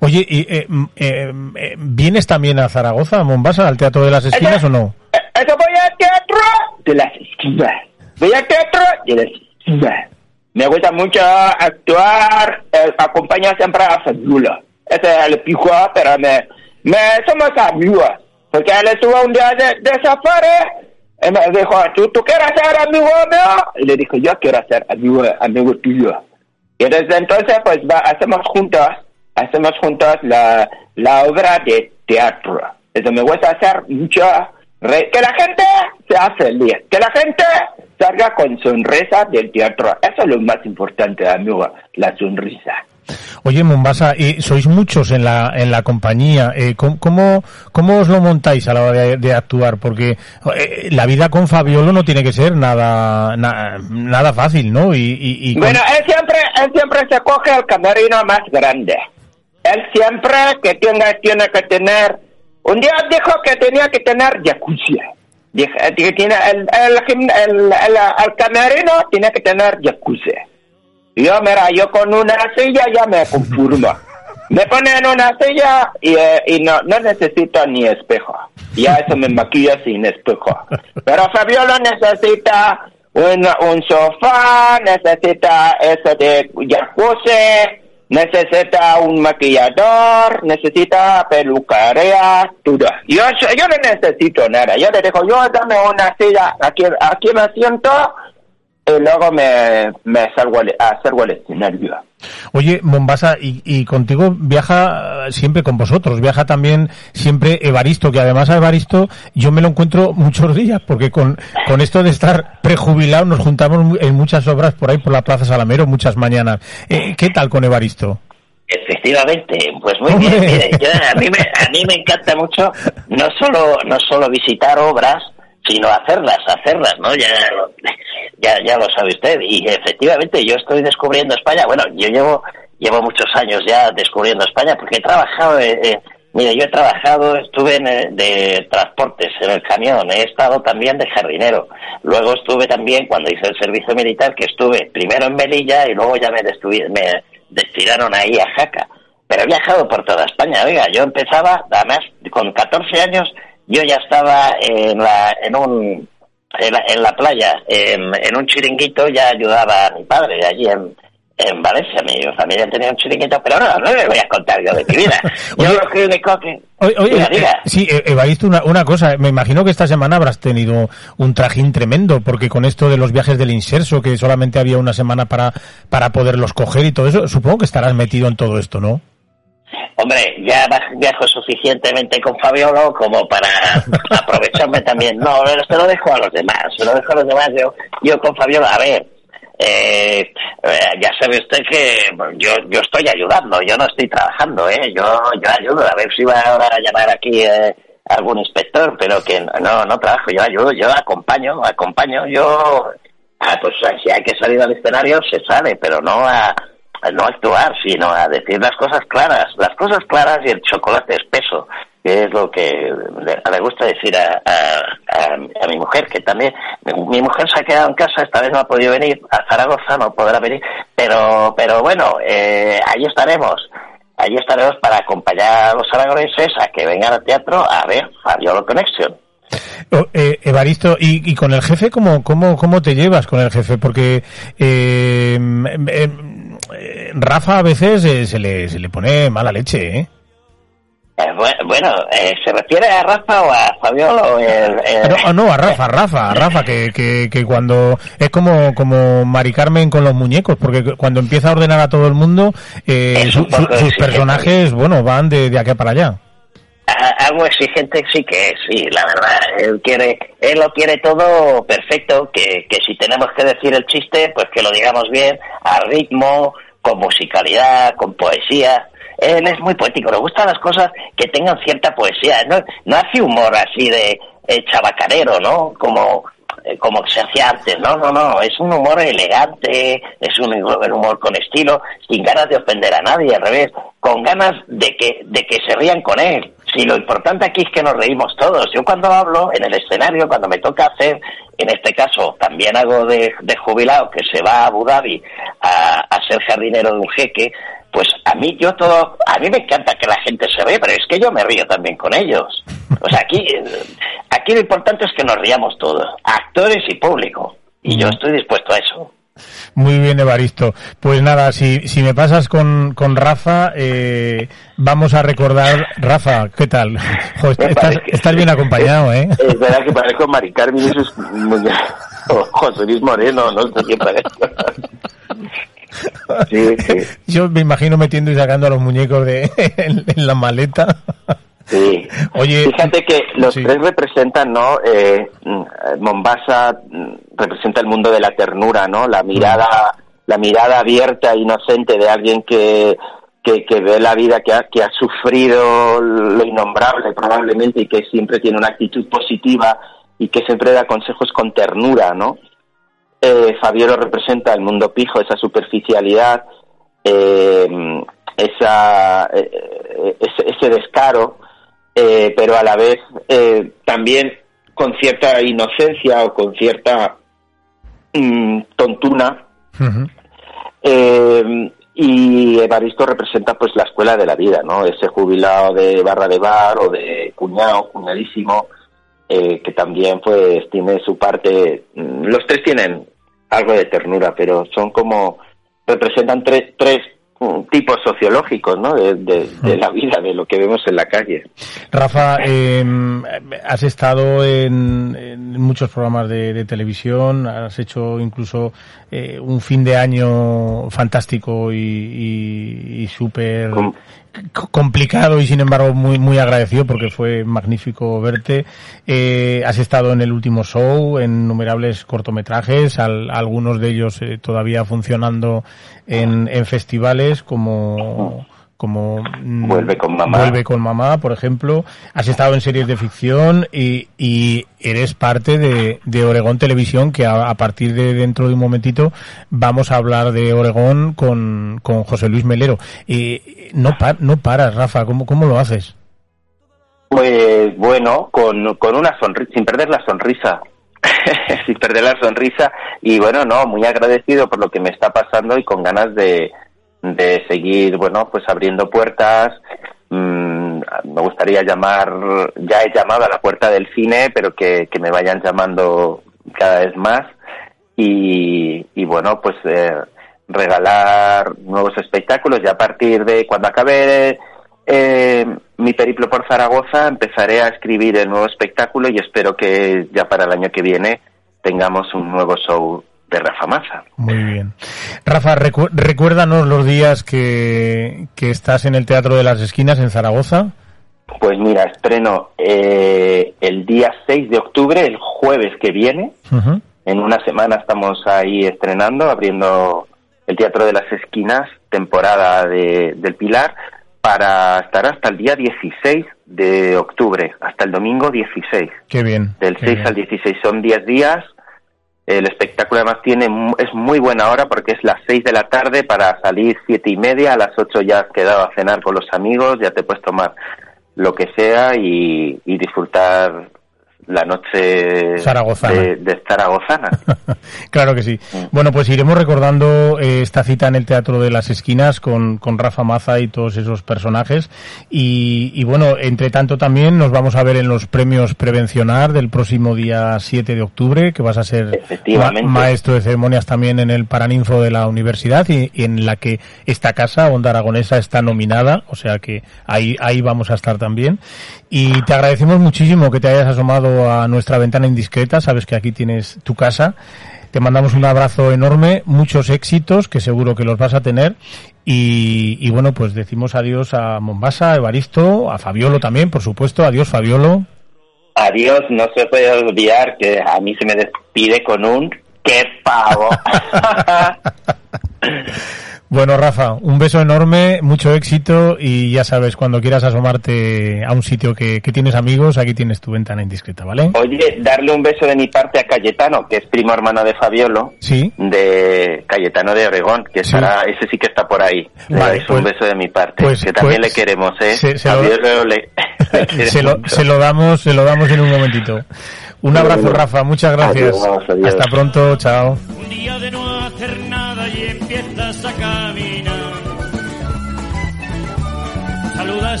Speaker 3: Oye, ¿y, eh, eh, eh, ¿vienes también a Zaragoza, a Mombasa, al Teatro de las Esquinas o no?
Speaker 7: Eh, Eso voy al teatro de las esquinas. Voy al teatro de las esquinas. Me gusta mucho actuar, eh, acompañar siempre a Fabiola. Ese es el pijo, pero me, me somos amigos. Porque él estuvo un día de, de safari y me dijo, ¿tú, ¿tú quieres ser amigo mío? Y le dije, yo quiero ser amigo, amigo tuyo. Y desde entonces, pues va, hacemos juntos, hacemos juntos la, la obra de teatro. Eso me gusta hacer mucho, re- que la gente sea feliz, que la gente salga con sonrisa del teatro. Eso es lo más importante, amigo, la sonrisa.
Speaker 3: Oye, Mombasa, ¿y sois muchos en la, en la compañía. Eh, ¿cómo, cómo, cómo os lo montáis a la hora de, de actuar? Porque eh, la vida con Fabiolo no tiene que ser nada, na- nada fácil, ¿no? Y, y, y con-
Speaker 7: Bueno, él siempre, él siempre se coge el camerino más grande. Él siempre que tenga, tiene que tener, un día dijo que tenía que tener jacuzzi. Dijo, eh, que tiene el, el, el, el, el camerino tiene que tener jacuzzi. Yo, mira, yo con una silla ya me conformo. Me ponen una silla y, eh, y no, no necesito ni espejo. Ya eso me maquilla sin espejo. Pero Fabiola necesita un, un sofá, necesita eso de jacuzzi, necesita un maquillador, necesita peluquería, todo. Yo, yo no necesito nada. Yo le digo, yo dame una silla, aquí, aquí me siento luego me, me salgo al, a al escenario.
Speaker 3: Oye, Mombasa, y, y contigo viaja eh, siempre con vosotros, viaja también siempre Evaristo, que además a Evaristo yo me lo encuentro muchos días, porque con, con esto de estar prejubilado nos juntamos en muchas obras por ahí por la Plaza Salamero, muchas mañanas. Eh, ¿Qué tal con Evaristo?
Speaker 8: Efectivamente, pues muy bien. Mire, yo- a, mí me, a mí me encanta mucho no solo no solo visitar obras, sino hacerlas, hacerlas, ¿no? Ya, ya, ya lo sabe usted. Y efectivamente, yo estoy descubriendo España. Bueno, yo llevo llevo muchos años ya descubriendo España porque he trabajado. eh, eh, mire, yo he trabajado, estuve en, eh, de transportes en el camión, he estado también de jardinero. Luego estuve también cuando hice el servicio militar, que estuve primero en Melilla y luego ya me, me destinaron ahí a Jaca. Pero he viajado por toda España. Oiga, yo empezaba, además, con 14 años, yo ya estaba en, la, en un en la, en la playa, en, en un chiringuito, ya ayudaba a mi padre allí en, en Valencia. Mi familia tenía un chiringuito, pero no, no le voy a contar yo de mi vida. Yo
Speaker 3: Oye,
Speaker 8: lo único que...
Speaker 3: Oye, oye,
Speaker 8: Diga,
Speaker 3: eh, sí, eh, Evaristo, una, una cosa, me imagino que esta semana habrás tenido un trajín tremendo, porque con esto de los viajes del inserso, que solamente había una semana para, para poderlos coger y todo eso, supongo que estarás metido en todo esto, ¿no?
Speaker 8: Hombre, ya viajo suficientemente con Fabiolo como para aprovecharme también. No, se lo dejo a los demás, se lo dejo a los demás. Yo, yo con Fabiolo, a ver, eh, eh, ya sabe usted que yo, yo estoy ayudando, yo no estoy trabajando, ¿eh? Yo, yo ayudo, a ver si va ahora a llamar aquí eh, algún inspector, pero que no, no trabajo, yo ayudo, yo acompaño, acompaño, yo, ah, pues si hay que salir al escenario, se sale, pero no a no actuar, sino a decir las cosas claras, las cosas claras y el chocolate espeso, que es lo que le, gusta decir a, a, a, mi mujer, que también, mi, mujer se ha quedado en casa, esta vez no ha podido venir a Zaragoza, no podrá venir, pero, pero bueno, eh, ahí estaremos. Allí estaremos para acompañar a los aragoneses a que vengan al teatro a ver Fabiolo Connection.
Speaker 3: Oh, eh, Evaristo, ¿y, y con el jefe cómo, cómo, cómo te llevas con el jefe? Porque eh, em, em, eh, Rafa a veces eh, se, le, se le pone mala leche, ¿eh?
Speaker 8: Eh, bu- bueno, eh, ¿se refiere a Rafa o a? El- el-
Speaker 3: No, ah, no, a Rafa, a Rafa, a Rafa, que, que, que cuando es como, como Mari Carmen con los muñecos, porque cuando empieza a ordenar a todo el mundo, eh, su- su- sus personajes, bueno, van de, de aquí para allá.
Speaker 8: a- algo exigente sí que es, sí, la verdad. Él quiere, él lo quiere todo perfecto, que, que si tenemos que decir el chiste, pues que lo digamos bien, a ritmo, con musicalidad, con poesía. Él es muy poético, le gustan las cosas que tengan cierta poesía. No, no hace humor así de eh, ¿no? Como eh, como se hacía antes. No, no, no, es un humor elegante, es un humor con estilo, sin ganas de ofender a nadie, al revés, con ganas de que, de que se rían con él. Si lo importante aquí es que nos reímos todos. Yo cuando hablo en el escenario, cuando me toca hacer, en este caso también hago de, de jubilado que se va a Abu Dhabi a, a ser jardinero de un jeque, pues a mí yo todo, a mí me encanta que la gente se ríe, pero es que yo me río también con ellos. O sea, aquí, aquí lo importante es que nos riamos todos, actores y público. Y yo estoy dispuesto a eso.
Speaker 3: Muy bien, Evaristo. Pues nada, si, si me pasas con, con Rafa, eh, vamos a recordar. Rafa, ¿qué tal? Jo, estás, bien acompañado, ¿eh?
Speaker 7: Es verdad que parezco Mari Carmen y sus o José Luis Moreno, no sé parezco. Sí, sí,
Speaker 3: Yo me imagino metiendo y sacando a los muñecos de en, en la maleta.
Speaker 7: sí.
Speaker 3: Oye,
Speaker 7: Fíjate que los
Speaker 3: sí.
Speaker 7: tres representan, ¿no? Eh, Mombasa mm, representa el mundo de la ternura, ¿no? La mirada, la mirada abierta, e inocente de alguien que, que, que ve la vida, que ha, que ha sufrido lo innombrable probablemente y que siempre tiene una actitud positiva y que siempre da consejos con ternura, ¿no? Eh, Fabiolo representa el mundo pijo, esa superficialidad, eh, esa, eh, eh, ese, ese descaro, eh, pero a la vez también con cierta inocencia o con cierta mm, tontuna. Eh, y Evaristo representa pues la escuela de la vida, ¿no? Ese jubilado de barra de bar o de cuñado, cuñadísimo, eh, que también pues tiene su parte. mm, Los tres tienen algo de ternura, pero son como representan tres tres mm, tipos sociológicos, ¿no? De, de- de la vida, de lo que vemos en la calle.
Speaker 3: Rafa, eh, has estado en, en muchos programas de, de televisión, has hecho incluso eh, un fin de año fantástico y, y- y súper complicado y sin embargo muy muy agradecido porque fue magnífico verte. Eh, has estado en el último show, en innumerables cortometrajes, al- algunos de ellos eh, todavía funcionando en, en festivales como como mm,
Speaker 7: Vuelve con mamá.
Speaker 3: Vuelve con mamá, por ejemplo. Has estado en series de ficción y, y eres parte de, de Oregón Televisión, que a, a partir de dentro de un momentito vamos a hablar de Oregón con, con José Luis Melero. Y no, pa- no paras, Rafa, ¿cómo, ¿cómo lo haces?
Speaker 7: Pues bueno, con, con una sonrisa, sin perder la sonrisa, sin perder la sonrisa y bueno, no, muy agradecido por lo que me está pasando y con ganas de, de seguir, bueno, pues abriendo puertas. Mm, me gustaría llamar, ya he llamado a la puerta del cine, pero que, que me vayan llamando cada vez más y, y bueno, pues eh, regalar nuevos espectáculos y a partir de cuando acabe eh, mi periplo por Zaragoza empezaré a escribir el nuevo espectáculo y espero que ya para el año que viene tengamos un nuevo show de Rafa Maza.
Speaker 3: Muy bien. Rafa, recu- recuérdanos los días que, que estás en el Teatro de las Esquinas en Zaragoza.
Speaker 7: Pues mira, estreno eh, el día 6 de octubre, el jueves que viene. En una semana estamos ahí estrenando, abriendo el Teatro de las Esquinas, temporada de, del Pilar, para estar hasta el día 16 de octubre, hasta el domingo 16.
Speaker 3: Qué bien.
Speaker 7: Del
Speaker 3: qué
Speaker 7: 6
Speaker 3: bien.
Speaker 7: al 16 son 10 días. El espectáculo además tiene es muy buena hora porque es las 6 de la tarde para salir siete y media, a las 8 ya has quedado a cenar con los amigos, ya te puedes tomar lo que sea y disfrutar la noche
Speaker 3: Zaragozana.
Speaker 7: de, de Zaragozana.
Speaker 3: claro que sí. Bueno, pues iremos recordando eh, esta cita en el Teatro de las Esquinas con, con Rafa Maza y todos esos personajes. Y, y bueno, entre tanto también nos vamos a ver en los premios Prevencionar del próximo día 7 de octubre, que vas a ser ma- maestro de ceremonias también en el Paraninfo de la universidad y, y en la que esta casa, Onda Aragonesa, está nominada. O sea que ahí, ahí vamos a estar también. Y te agradecemos muchísimo que te hayas asomado a nuestra ventana indiscreta. Sabes que aquí tienes tu casa. Te mandamos un abrazo enorme, muchos éxitos, que seguro que los vas a tener. Y, y bueno, pues decimos adiós a Mombasa, a Evaristo, a Fabiolo también, por supuesto. Adiós, Fabiolo.
Speaker 7: Adiós, no se puede olvidar que a mí se me despide con un ¡qué pavo!
Speaker 3: Bueno, Rafa, un beso enorme, mucho éxito y ya sabes, cuando quieras asomarte a un sitio que, que tienes amigos, aquí tienes tu ventana indiscreta, ¿vale?
Speaker 7: Oye, darle un beso de mi parte a Cayetano, que es primo hermano de Fabiolo,
Speaker 3: Sí.
Speaker 7: de Cayetano de Oregón, que
Speaker 3: Sí.
Speaker 7: estará, ese sí que está por ahí. Le
Speaker 3: Vale,
Speaker 7: dais un
Speaker 3: pues-
Speaker 7: beso de mi parte,
Speaker 3: pues-
Speaker 7: que también
Speaker 3: pues-
Speaker 7: le queremos, ¿eh?
Speaker 3: se- se lo-
Speaker 7: Fabiolo le, le quiere
Speaker 3: Se lo,
Speaker 7: mucho.
Speaker 3: se lo damos, se lo damos en un momentito. Un abrazo. Rafa, muchas gracias.
Speaker 7: Adiós, adiós.
Speaker 3: Hasta pronto, chao.
Speaker 6: Un día de no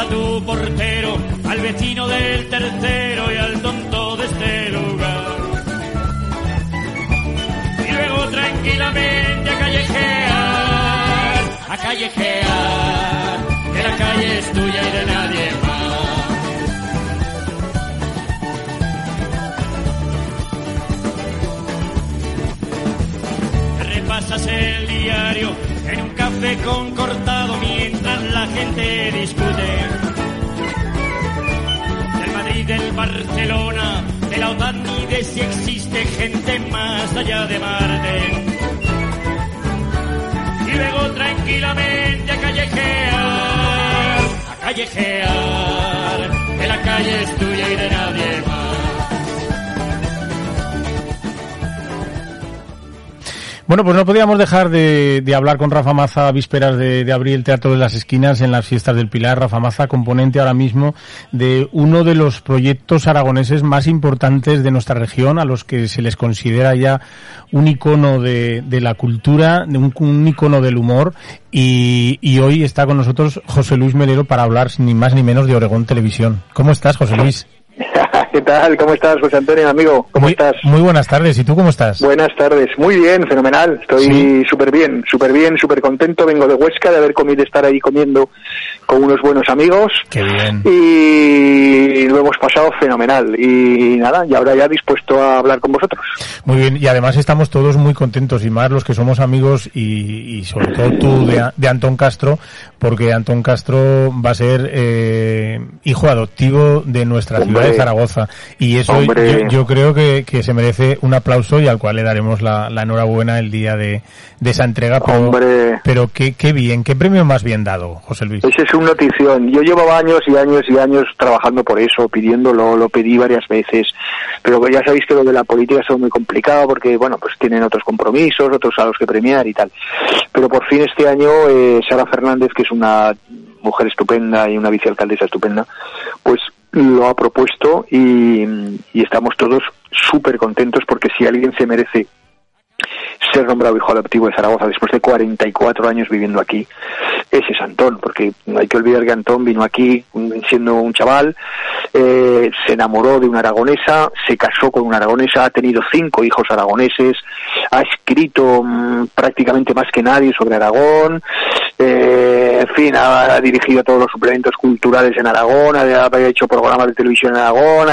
Speaker 6: a tu portero, al vecino del tercero y al tonto de este lugar. Y luego tranquilamente a callejear, a callejear, que la calle es tuya y de nadie más. Repasas el diario café concortado mientras la gente discute. Del Madrid, del Barcelona, de la OTAN y de si existe gente más allá de Marte. Y luego tranquilamente a callejear, a callejear, que la calle es tuya y de nadie más.
Speaker 3: Bueno, pues no podíamos dejar de, de hablar con Rafa Maza a vísperas de, de abrir el Teatro de las Esquinas en las fiestas del Pilar. Rafa Maza, componente ahora mismo de uno de los proyectos aragoneses más importantes de nuestra región, a los que se les considera ya un icono de, de la cultura, un, un icono del humor. Y, y hoy está con nosotros José Luis Melero para hablar ni más ni menos de Oregón Televisión. ¿Cómo estás, José Luis?
Speaker 9: ¿Qué tal? ¿Cómo estás, José Antonio, amigo? ¿Cómo
Speaker 3: muy,
Speaker 9: estás?
Speaker 3: Muy buenas tardes. ¿Y tú cómo estás?
Speaker 9: Buenas tardes. Muy bien, fenomenal. Estoy
Speaker 3: Sí.
Speaker 9: súper bien, súper bien, súper contento. Vengo de Huesca de haber comido, de estar ahí comiendo con unos buenos amigos.
Speaker 3: Qué bien.
Speaker 9: Y lo hemos pasado fenomenal. Y nada, y ahora ya dispuesto a hablar con vosotros.
Speaker 3: Muy bien, y además estamos todos muy contentos, y más los que somos amigos, y, y sobre todo tú de, de Antón Castro, porque Antón Castro va a ser eh, hijo adoptivo de nuestra
Speaker 9: Hombre.
Speaker 3: ciudad de Zaragoza. Y eso
Speaker 9: Hombre.
Speaker 3: yo, yo creo que, que se merece un aplauso y al cual le daremos la, la enhorabuena el día de, de esa entrega. Pero,
Speaker 9: Hombre.
Speaker 3: pero qué, qué bien, qué premio más bien dado, José Luis.
Speaker 9: Ese es un notición. Yo llevaba años y años y años trabajando por eso, pidiéndolo, lo pedí varias veces. Pero ya sabéis que lo de la política es muy complicado porque, bueno, pues tienen otros compromisos, otros a los que premiar y tal. Pero por fin este año, eh, Sara Fernández, que es una mujer estupenda y una vicealcaldesa estupenda, pues lo ha propuesto y, y estamos todos súper contentos porque si alguien se merece ser nombrado hijo adoptivo de Zaragoza después de 44 años viviendo aquí, ese es Antón, porque hay que olvidar que Antón vino aquí siendo un chaval, eh, se enamoró de una aragonesa, se casó con una aragonesa, ha tenido cinco hijos aragoneses, ha escrito mm, prácticamente más que nadie sobre Aragón, eh, en fin, ha, dirigido todos los suplementos culturales en Aragón, ha, hecho programas de televisión en Aragón,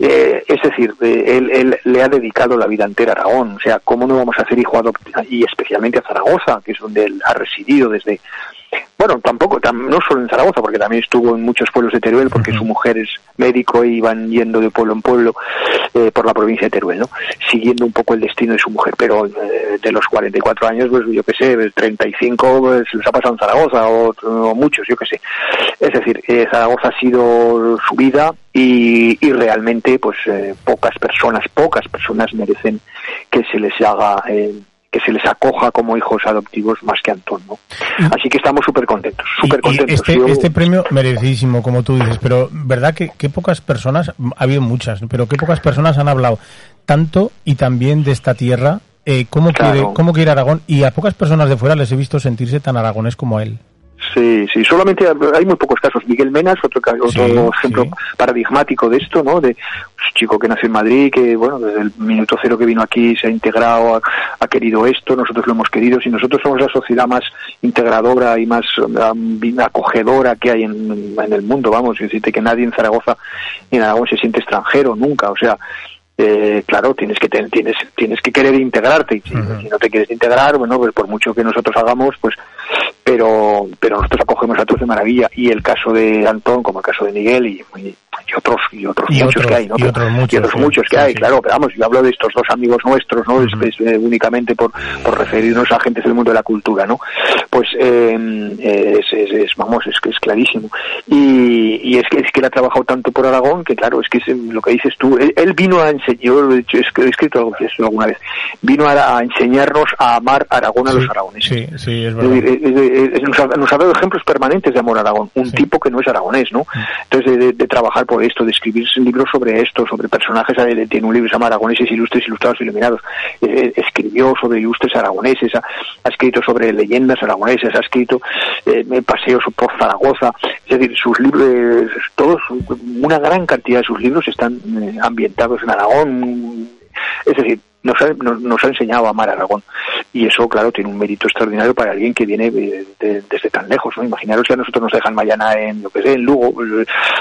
Speaker 9: eh, es decir, él, él le ha dedicado la vida entera a Aragón. O sea, ¿cómo no vamos a hacer hijo adoptivo? Y especialmente a Zaragoza, que es donde él ha residido desde... Bueno, tampoco, tam- no solo en Zaragoza, porque también estuvo en muchos pueblos de Teruel, porque su mujer es médico y iban yendo de pueblo en pueblo eh, por la provincia de Teruel, ¿no? Siguiendo un poco el destino de su mujer. Pero eh, de los 44 años, pues yo qué sé, 35 pues, les ha pasado en Zaragoza, o, o muchos, yo qué sé. Es decir, eh, Zaragoza ha sido su vida y, y realmente, pues eh, pocas personas, pocas personas merecen que se les haga... eh, que se les acoja como hijos adoptivos más que Antón, ¿no? Así que estamos súper contentos, súper contentos.
Speaker 3: este,
Speaker 9: Yo-
Speaker 3: este premio merecidísimo, como tú dices, pero verdad que, que pocas personas, ha habido muchas, pero que pocas personas han hablado tanto y también de esta tierra, eh, cómo,
Speaker 9: Claro.
Speaker 3: quiere, cómo quiere Aragón, y a pocas personas de fuera les he visto sentirse tan aragones como él.
Speaker 9: Sí, sí, solamente hay muy pocos casos. Miguel Menas, otro, otro
Speaker 3: Sí,
Speaker 9: ejemplo
Speaker 3: sí.
Speaker 9: paradigmático de esto, ¿no? De un chico que nació en Madrid, que, bueno, desde el minuto cero que vino aquí se ha integrado, ha, ha querido esto, nosotros lo hemos querido. Si nosotros somos la sociedad más integradora y más um, acogedora que hay en, en el mundo, vamos, es decir, que nadie en Zaragoza ni en Aragón se siente extranjero, nunca. O sea, eh, claro, tienes que ten- tienes tienes que querer integrarte y si, si no te quieres integrar, bueno, pues por mucho que nosotros hagamos, pues pero pero nosotros acogemos a todos de maravilla y el caso de Antón como el caso de Miguel y, y- y otros y otros
Speaker 3: Y
Speaker 9: muchos
Speaker 3: otros-
Speaker 9: que hay, ¿no?
Speaker 3: y otros muchos,
Speaker 9: y otros
Speaker 3: sí,
Speaker 9: muchos que
Speaker 3: sí,
Speaker 9: hay,
Speaker 3: sí.
Speaker 9: claro, pero vamos, yo hablo de estos dos amigos nuestros, ¿no? Es- es, únicamente por, por referirnos a agentes del mundo de la cultura, ¿no? Pues eh, es, es, es- vamos, es que es clarísimo. Y, y es que es que él ha trabajado tanto por Aragón que claro, es que lo que dices tú, él, él vino a yo he hecho- he escrito algo de eso alguna vez, vino a, a enseñarnos a amar Aragón a los aragoneses.
Speaker 3: Sí, sí, es verdad.
Speaker 9: nos, ha, nos ha dado ejemplos permanentes de amor a Aragón. Un tipo que no es aragonés, ¿no? Entonces, de, de- de trabajar por esto, de escribir libros sobre esto, sobre personajes. Tiene un libro que se llama Aragoneses Ilustres, Ilustrados, Iluminados. Eh, eh, escribió sobre ilustres aragoneses, ha, ha escrito sobre leyendas aragonesas, ha escrito eh, paseos por Zaragoza. Es decir, sus libros, eh, todos, una gran cantidad de sus libros están eh, ambientados en Aragón. Es decir, nos ha, nos, nos ha enseñado a amar a Aragón. Y eso, claro, tiene un mérito extraordinario para alguien que viene eh, de- desde tan lejos. ¿no? Imaginaros si a nosotros nos dejan mañana en, lo que sé, en Lugo, pues,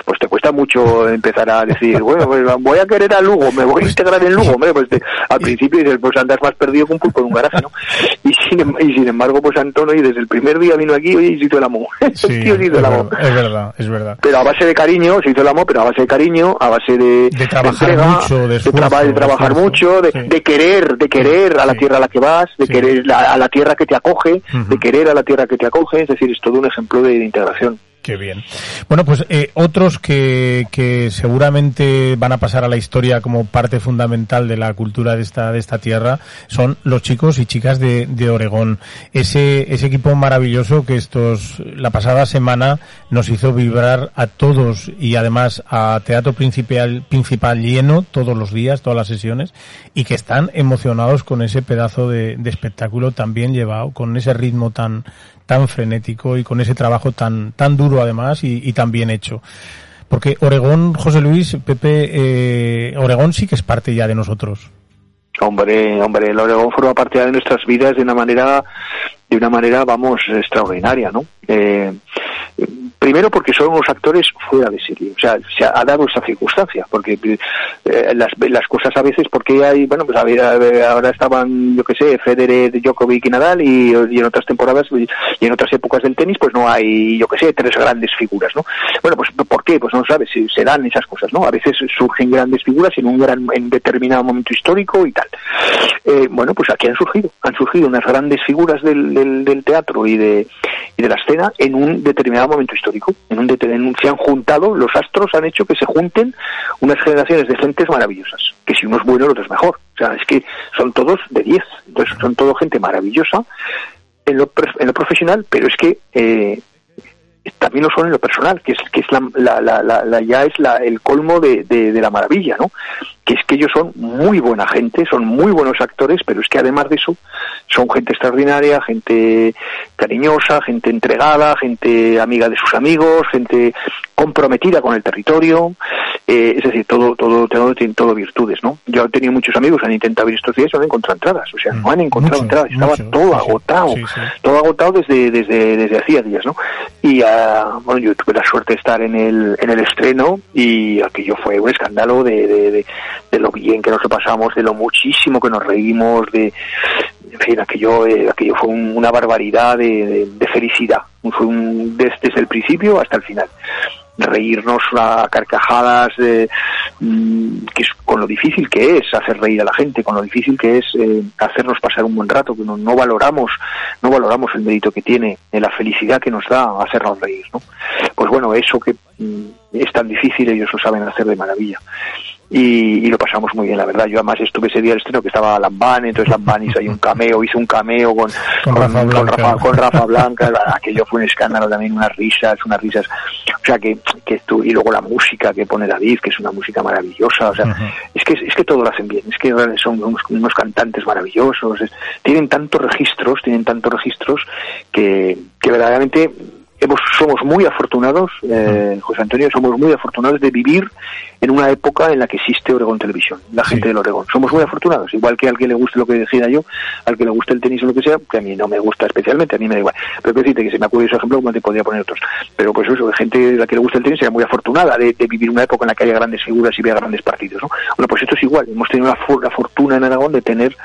Speaker 9: pues te cuesta mucho empezar a decir, bueno, pues voy a querer a Lugo, me voy a integrar en Lugo. Hombre, pues te- al principio dices, pues andas más perdido que un pulpo en un garaje, ¿no? Y sin, em- y sin embargo, pues Antonio, y desde el primer día vino aquí, oye, y se hizo el amo.
Speaker 3: Sí,
Speaker 9: el tío se
Speaker 3: es
Speaker 9: hizo el amo.
Speaker 3: verdad, es verdad, es verdad.
Speaker 9: Pero a base de cariño, se hizo el amo, pero a base de cariño, a base de,
Speaker 3: De trabajar
Speaker 9: entrega,
Speaker 3: mucho, de esfuerzo,
Speaker 9: traba- de trabajar
Speaker 3: esfuerzo,
Speaker 9: mucho, de,
Speaker 3: sí.
Speaker 9: de querer, de querer a la tierra a la que vas, de
Speaker 3: Sí.
Speaker 9: querer a la tierra que te acoge, de querer a la tierra que te acoge, es decir, es todo un ejemplo de, de integración.
Speaker 3: Qué bien. Bueno, pues eh, otros que, que seguramente van a pasar a la historia como parte fundamental de la cultura de esta, de esta tierra son los chicos y chicas de, de Oregón. Ese, ese equipo maravilloso que estos, la pasada semana nos hizo vibrar a todos y además a Teatro Principal, principal lleno todos los días, todas las sesiones y que están emocionados con ese pedazo de, de espectáculo tan bien llevado, con ese ritmo tan, tan frenético y con ese trabajo tan, tan duro además y, y tan bien hecho. Porque Oregón, José Luis, Pepe, eh, Oregón sí que es parte ya de nosotros.
Speaker 9: Hombre, hombre, el Oregón forma parte de nuestras vidas de una manera, de una manera, vamos, extraordinaria, ¿no? Eh, primero porque son unos actores fuera de serie, o sea, se ha, dado esa circunstancia, porque eh, las, las cosas a veces, porque hay, bueno, pues ahora estaban, yo qué sé, Federer, Djokovic y Nadal, y, en otras temporadas y en otras épocas del tenis, pues no hay, yo qué sé, tres grandes figuras, ¿no? Bueno, pues ¿por qué? Pues no sabes, se, se dan esas cosas, ¿no? A veces surgen grandes figuras en un gran, en determinado momento histórico y tal. Eh, bueno, pues aquí han surgido, han surgido unas grandes figuras del, del, del teatro y de, y de la escena en un determinado momento histórico. En un, en se han juntado, los astros han hecho que se junten unas generaciones de gentes maravillosas. Que si uno es bueno, el otro es mejor. O sea, es que son todos de 10. Entonces, son todo gente maravillosa en lo, en lo profesional, pero es que eh, también lo son en lo personal, que es, que es la, la- la- la- ya es el colmo de, de- de la maravilla, ¿no? Que es que ellos son muy buena gente, son muy buenos actores, pero es que además de eso son gente extraordinaria, gente cariñosa, gente entregada, gente amiga de sus amigos, gente comprometida con el territorio, eh, es decir, todo, todo, todo tiene todo virtudes, ¿no? Yo he tenido muchos amigos que han intentado ir estos días y no han encontrado entradas, o sea, no han encontrado entradas, estaba todo agotado,
Speaker 3: Sí, sí.
Speaker 9: todo agotado desde, desde, desde hacía días, ¿no? Y ah, bueno, yo tuve la suerte de estar en el, en el estreno y aquello fue un escándalo de, de, de, de lo bien que nos lo pasamos, de lo muchísimo que nos reímos, de, en fin, aquello, eh, aquello fue un- una barbaridad de, de- de felicidad. Fue un, des- desde el principio hasta el final. Reírnos a carcajadas, eh, mm, que es con lo difícil que es hacer reír a la gente, con lo difícil que es eh, hacernos pasar un buen rato, que no, no valoramos, no valoramos el mérito que tiene, eh, la felicidad que nos da hacernos reír, ¿no? Pues bueno, eso que mm, es tan difícil, ellos lo saben hacer de maravilla y, y lo pasamos muy bien, la verdad. Yo además estuve ese día del estreno que estaba Lambán, entonces Lambán hizo ahí un cameo, hizo un cameo con,
Speaker 3: Con Rafa Blanca.
Speaker 9: Rafa, con Rafa Blanca, aquello fue un escándalo también, unas risas, unas risas. O sea, que, que estu- y luego la música que pone David, que es una música maravillosa, o sea, es que es que todo lo hacen bien, es que son unos, unos cantantes maravillosos, es- tienen tantos registros, tienen tantos registros que, que verdaderamente hemos, somos muy afortunados, eh, José Antonio, somos muy afortunados de vivir en una época en la que existe Oregón Televisión, la gente del Oregón. Somos muy afortunados, igual que al que le guste lo que decida yo, al que le guste el tenis o lo que sea, que a mí no me gusta especialmente, a mí me da igual. Pero que decirte que se me acuerda ese ejemplo, como te podría poner otros. Pero pues eso, gente a la que le gusta el tenis sería muy afortunada de, de vivir una época en la que haya grandes figuras y vea grandes partidos, ¿no? Bueno, pues esto es igual, hemos tenido la, for- la fortuna en Aragón de tener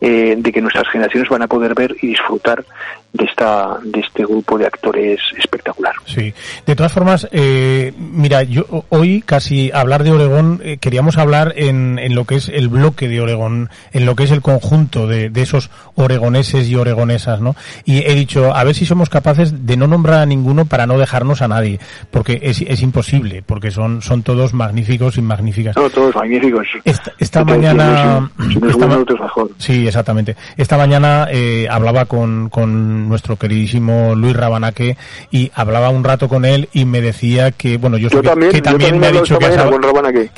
Speaker 9: eh, de que nuestras generaciones van a poder ver y disfrutar de esta de este grupo de actores espectacular.
Speaker 3: Sí. De todas formas, eh, mira, yo hoy casi hablar de Oregón, eh, queríamos hablar en, en lo que es el bloque de Oregón, en lo que es el conjunto de, de esos oregoneses y oregonesas, ¿no? Y he dicho, a ver si somos capaces de no nombrar a ninguno para no dejarnos a nadie, porque es, es imposible, porque son, son todos magníficos y magníficas.
Speaker 9: No, todos magníficos.
Speaker 3: Esta, mañana,
Speaker 9: tienen- Si no es
Speaker 3: esta
Speaker 9: bueno,
Speaker 3: ma-
Speaker 9: otro es mejor.
Speaker 3: Sí, exactamente. Esta mañana eh, hablaba con, con nuestro queridísimo Luis Rabanaque y hablaba un rato con él y me decía que, bueno, yo,
Speaker 9: Yo
Speaker 3: que-
Speaker 9: también,
Speaker 3: que
Speaker 9: yo
Speaker 3: también me ha dicho que, has
Speaker 9: con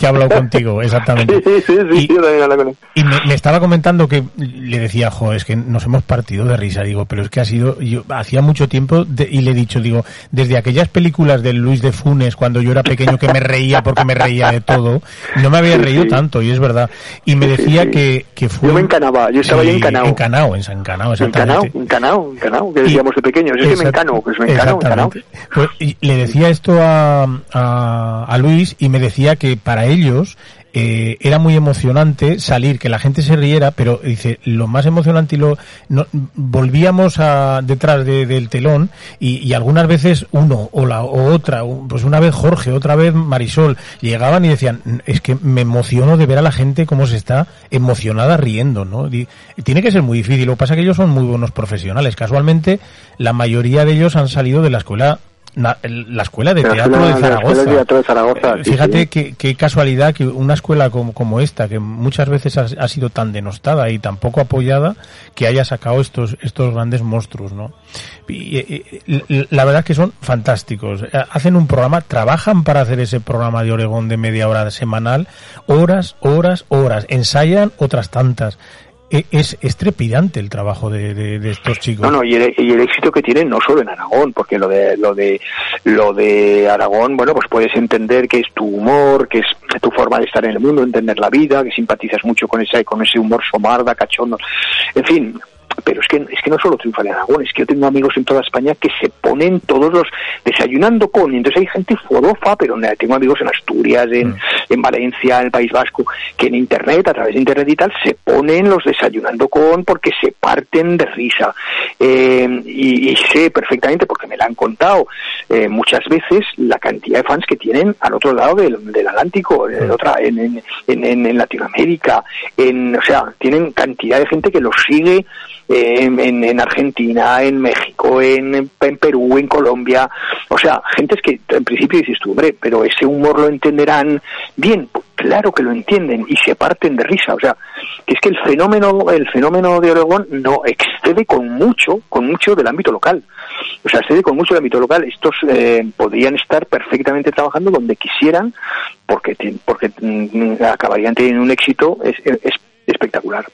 Speaker 3: ha hablado contigo, exactamente.
Speaker 9: Sí, sí, sí, yo también hablaba con él.
Speaker 3: Y me, me estaba comentando que le decía, jo, es que nos hemos partido de risa, digo, pero es que ha sido, yo hacía mucho tiempo de- y le he dicho, digo, desde aquellas películas de Luis de Funes cuando yo era pequeño que me reía porque me reía de todo, no me había reído tanto y es verdad. Y me decía que, que fue...
Speaker 9: Yo me encanaba, yo estaba ahí encanao.
Speaker 3: Encanao, en San Canao,
Speaker 9: Encanao,
Speaker 3: exactamente.
Speaker 9: encanao, encanao, que decíamos de pequeños. Es que me encano, pues me encano, encanao.
Speaker 3: Pues, y le decía esto a, a, a Luis y me decía que para ellos eh, era muy emocionante salir, que la gente se riera, pero dice, lo más emocionante y lo, no, volvíamos a, detrás de- del telón y, y algunas veces uno o la o otra, pues una vez Jorge, otra vez Marisol, llegaban y decían, es que me emociono de ver a la gente cómo se está emocionada riendo, ¿no? Tiene que ser muy difícil, lo que pasa es que ellos son muy buenos profesionales, casualmente la mayoría de ellos han salido de la escuela na- la escuela de
Speaker 9: la
Speaker 3: teatro
Speaker 9: escuela-
Speaker 3: de
Speaker 9: de la escuela
Speaker 3: Zaragoza.
Speaker 9: de teatro de Zaragoza,
Speaker 3: Eh, Fíjate
Speaker 9: sí.
Speaker 3: qué, qué casualidad que una escuela como, como esta, que muchas veces ha, ha sido tan denostada y tan poco apoyada, que haya sacado estos, estos grandes monstruos, ¿no? Y, y- y la verdad es que son fantásticos. Eh, Hacen un programa, trabajan para hacer ese programa de Oregón de media hora semanal, horas, horas, horas. Ensayan otras tantas. E- Es, es trepidante el trabajo de, de- de estos chicos.
Speaker 9: No, no, y el, y el éxito que tienen no solo en Aragón, porque lo de lo de lo de Aragón, bueno, pues puedes entender que es tu humor, que es tu forma de estar en el mundo, entender la vida, que simpatizas mucho con ese con ese humor somarda, cachondo, en fin. Pero es que es que no solo triunfa en Aragón, es que yo tengo amigos en toda España que se ponen todos los desayunando con, y entonces hay gente forofa, pero tengo amigos en Asturias, en, en Valencia, en el País Vasco, que en internet, a través de internet y tal, se ponen los desayunando con porque se parten de risa. Eh, y, y sé perfectamente, porque me la han contado eh, muchas veces, la cantidad de fans que tienen al otro lado del, del Atlántico, en, otra, en, en, en, en Latinoamérica, en, o sea, tienen cantidad de gente que los sigue eh, en, en, en Argentina, en México, en, en Perú, en Colombia, o sea, gentes que en principio dices tú, hombre, pero ese humor lo entenderán bien, Pues claro que lo entienden y se parten de risa, o sea, que es que el fenómeno, el fenómeno de Oregón no excede con mucho, con mucho del ámbito local. O sea, excede con mucho del ámbito local. Estos eh, podrían estar perfectamente trabajando donde quisieran, porque porque mm, acabarían teniendo un éxito es, es espectacular.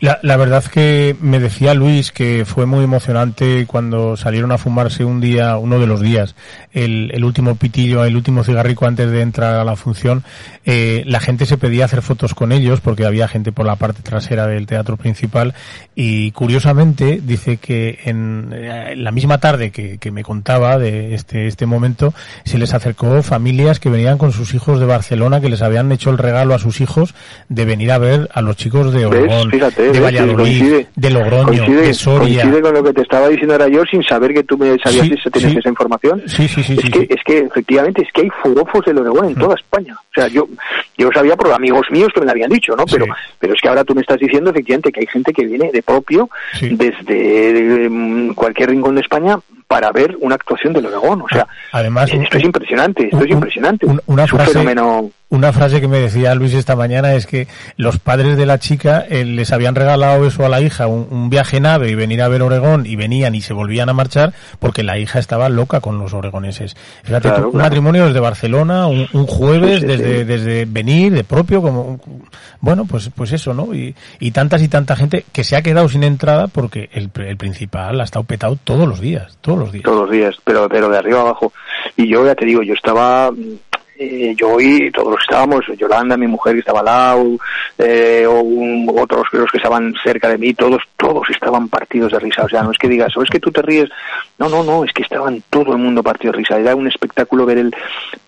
Speaker 3: La, la verdad que me decía Luis que fue muy emocionante cuando salieron a fumarse un día, uno de los días, el, el último pitillo, el último cigarrico antes de entrar a la función. Eh, la gente se pedía hacer fotos con ellos porque había gente por la parte trasera del teatro principal y curiosamente dice que en, eh, la misma tarde que, que me contaba de este, este momento se les acercó familias que venían con sus hijos de Barcelona que les habían hecho el regalo a sus hijos de venir a ver a los chicos de. Oregón,
Speaker 9: Fíjate,
Speaker 3: de
Speaker 9: ¿ves?
Speaker 3: Valladolid,
Speaker 9: Coincide.
Speaker 3: de Logroño,
Speaker 9: coincide,
Speaker 3: de Soria.
Speaker 9: coincide con lo que te estaba diciendo ahora yo sin saber que tú me sabías
Speaker 3: Sí,
Speaker 9: si tenías
Speaker 3: sí.
Speaker 9: esa información.
Speaker 3: Sí, sí, sí,
Speaker 9: es,
Speaker 3: sí,
Speaker 9: que, es que efectivamente es que hay forofos del Oregón en toda España. Sea, yo yo sabía por amigos míos que me lo habían dicho, ¿no? Pero
Speaker 3: Sí.
Speaker 9: pero es que ahora tú me estás diciendo efectivamente que hay gente que viene de propio
Speaker 3: Sí.
Speaker 9: desde mm, cualquier rincón de España para ver una actuación del Oregón. O sea,
Speaker 3: Además,
Speaker 9: esto
Speaker 3: un-
Speaker 9: es impresionante, esto
Speaker 3: un-
Speaker 9: es impresionante.
Speaker 3: un- una
Speaker 9: es
Speaker 3: frase-
Speaker 9: fenómeno
Speaker 3: Una frase que me decía Luis esta mañana es que los padres de la chica eh, les habían regalado eso a la hija, un, viaje en ave y venir a ver Oregón y venían y se volvían a marchar porque la hija estaba loca con los oregoneses. Fíjate,
Speaker 9: Claro,
Speaker 3: tú, un matrimonio desde Barcelona, un, un jueves
Speaker 9: Sí, sí,
Speaker 3: desde, desde venir de propio, como bueno, pues pues eso, ¿no? Y, y tantas y tanta gente que se ha quedado sin entrada porque el, el principal ha estado petado todos los días, todos todos los días.
Speaker 9: Todos los días, pero, pero de arriba abajo. Y yo ya te digo, yo estaba eh, yo y todos estábamos, Yolanda, mi mujer que estaba al lado, eh, o un- otros los que estaban cerca de mí, todos, todos estaban partidos de risa. O sea, no es que digas, o es que tú te ríes. No, no, no, es que estaban todo el mundo partido de risa. Era un espectáculo ver el,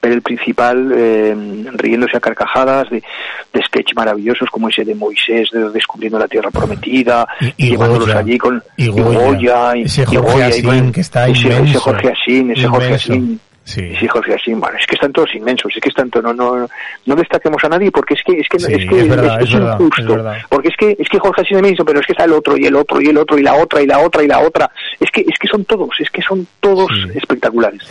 Speaker 9: ver el principal eh, riéndose a carcajadas de, de sketch maravillosos como ese de Moisés de- descubriendo la tierra prometida,
Speaker 3: Y- y
Speaker 9: llevándolos
Speaker 3: Goya,
Speaker 9: allí con
Speaker 3: y Goya,
Speaker 9: y,
Speaker 3: ese
Speaker 9: y
Speaker 3: Jorge
Speaker 9: Goya,
Speaker 3: Asín, que está
Speaker 9: ese,
Speaker 3: inmenso.
Speaker 9: ese Jorge Asín, ese Jorge. Asín.
Speaker 3: Sí.
Speaker 9: Sí, Jorge Asín, bueno, es que están todos inmensos, es que están todos, no, no, no destaquemos a nadie porque es que es que
Speaker 3: Sí,
Speaker 9: es que
Speaker 3: es verdad, es verdad,
Speaker 9: injusto, porque es que es que Jorge Asín es inmenso, pero es que está el otro y el otro y el otro y la otra y la otra y la otra, es que es que son todos, es que son todos espectaculares.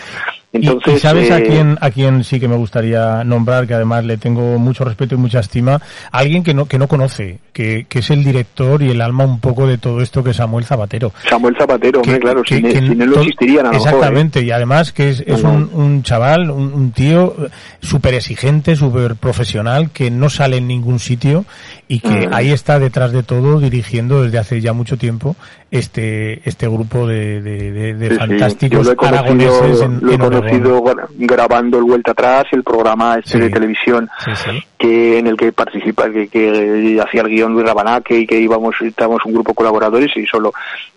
Speaker 3: Y-
Speaker 9: Entonces,
Speaker 3: y, sabes a
Speaker 9: eh,
Speaker 3: quién a quién sí que me gustaría nombrar que además le tengo mucho respeto y mucha estima alguien que no que no conoce que, que es el director y el alma un poco de todo esto que es Samuel Zapatero
Speaker 9: Samuel Zapatero, hombre, claro, sin, él- sin él no existirían a lo mejor, ¿eh?
Speaker 3: Exactamente, y además que es, es un, un chaval, un, un tío súper exigente, súper profesional, que no sale en ningún sitio y que ahí está detrás de todo dirigiendo desde hace ya mucho tiempo este este grupo de, de, de- de
Speaker 9: Sí, sí.
Speaker 3: fantásticos
Speaker 9: Yo lo he
Speaker 3: aragoneses
Speaker 9: conocido,
Speaker 3: en,
Speaker 9: lo he
Speaker 3: en
Speaker 9: conocido gra- grabando el Vuelta Atrás, el programa este de televisión
Speaker 3: Sí, sí.
Speaker 9: que en el que participa, que, que hacía el guion Luis Rabanaque y que íbamos, estábamos un grupo de colaboradores y solo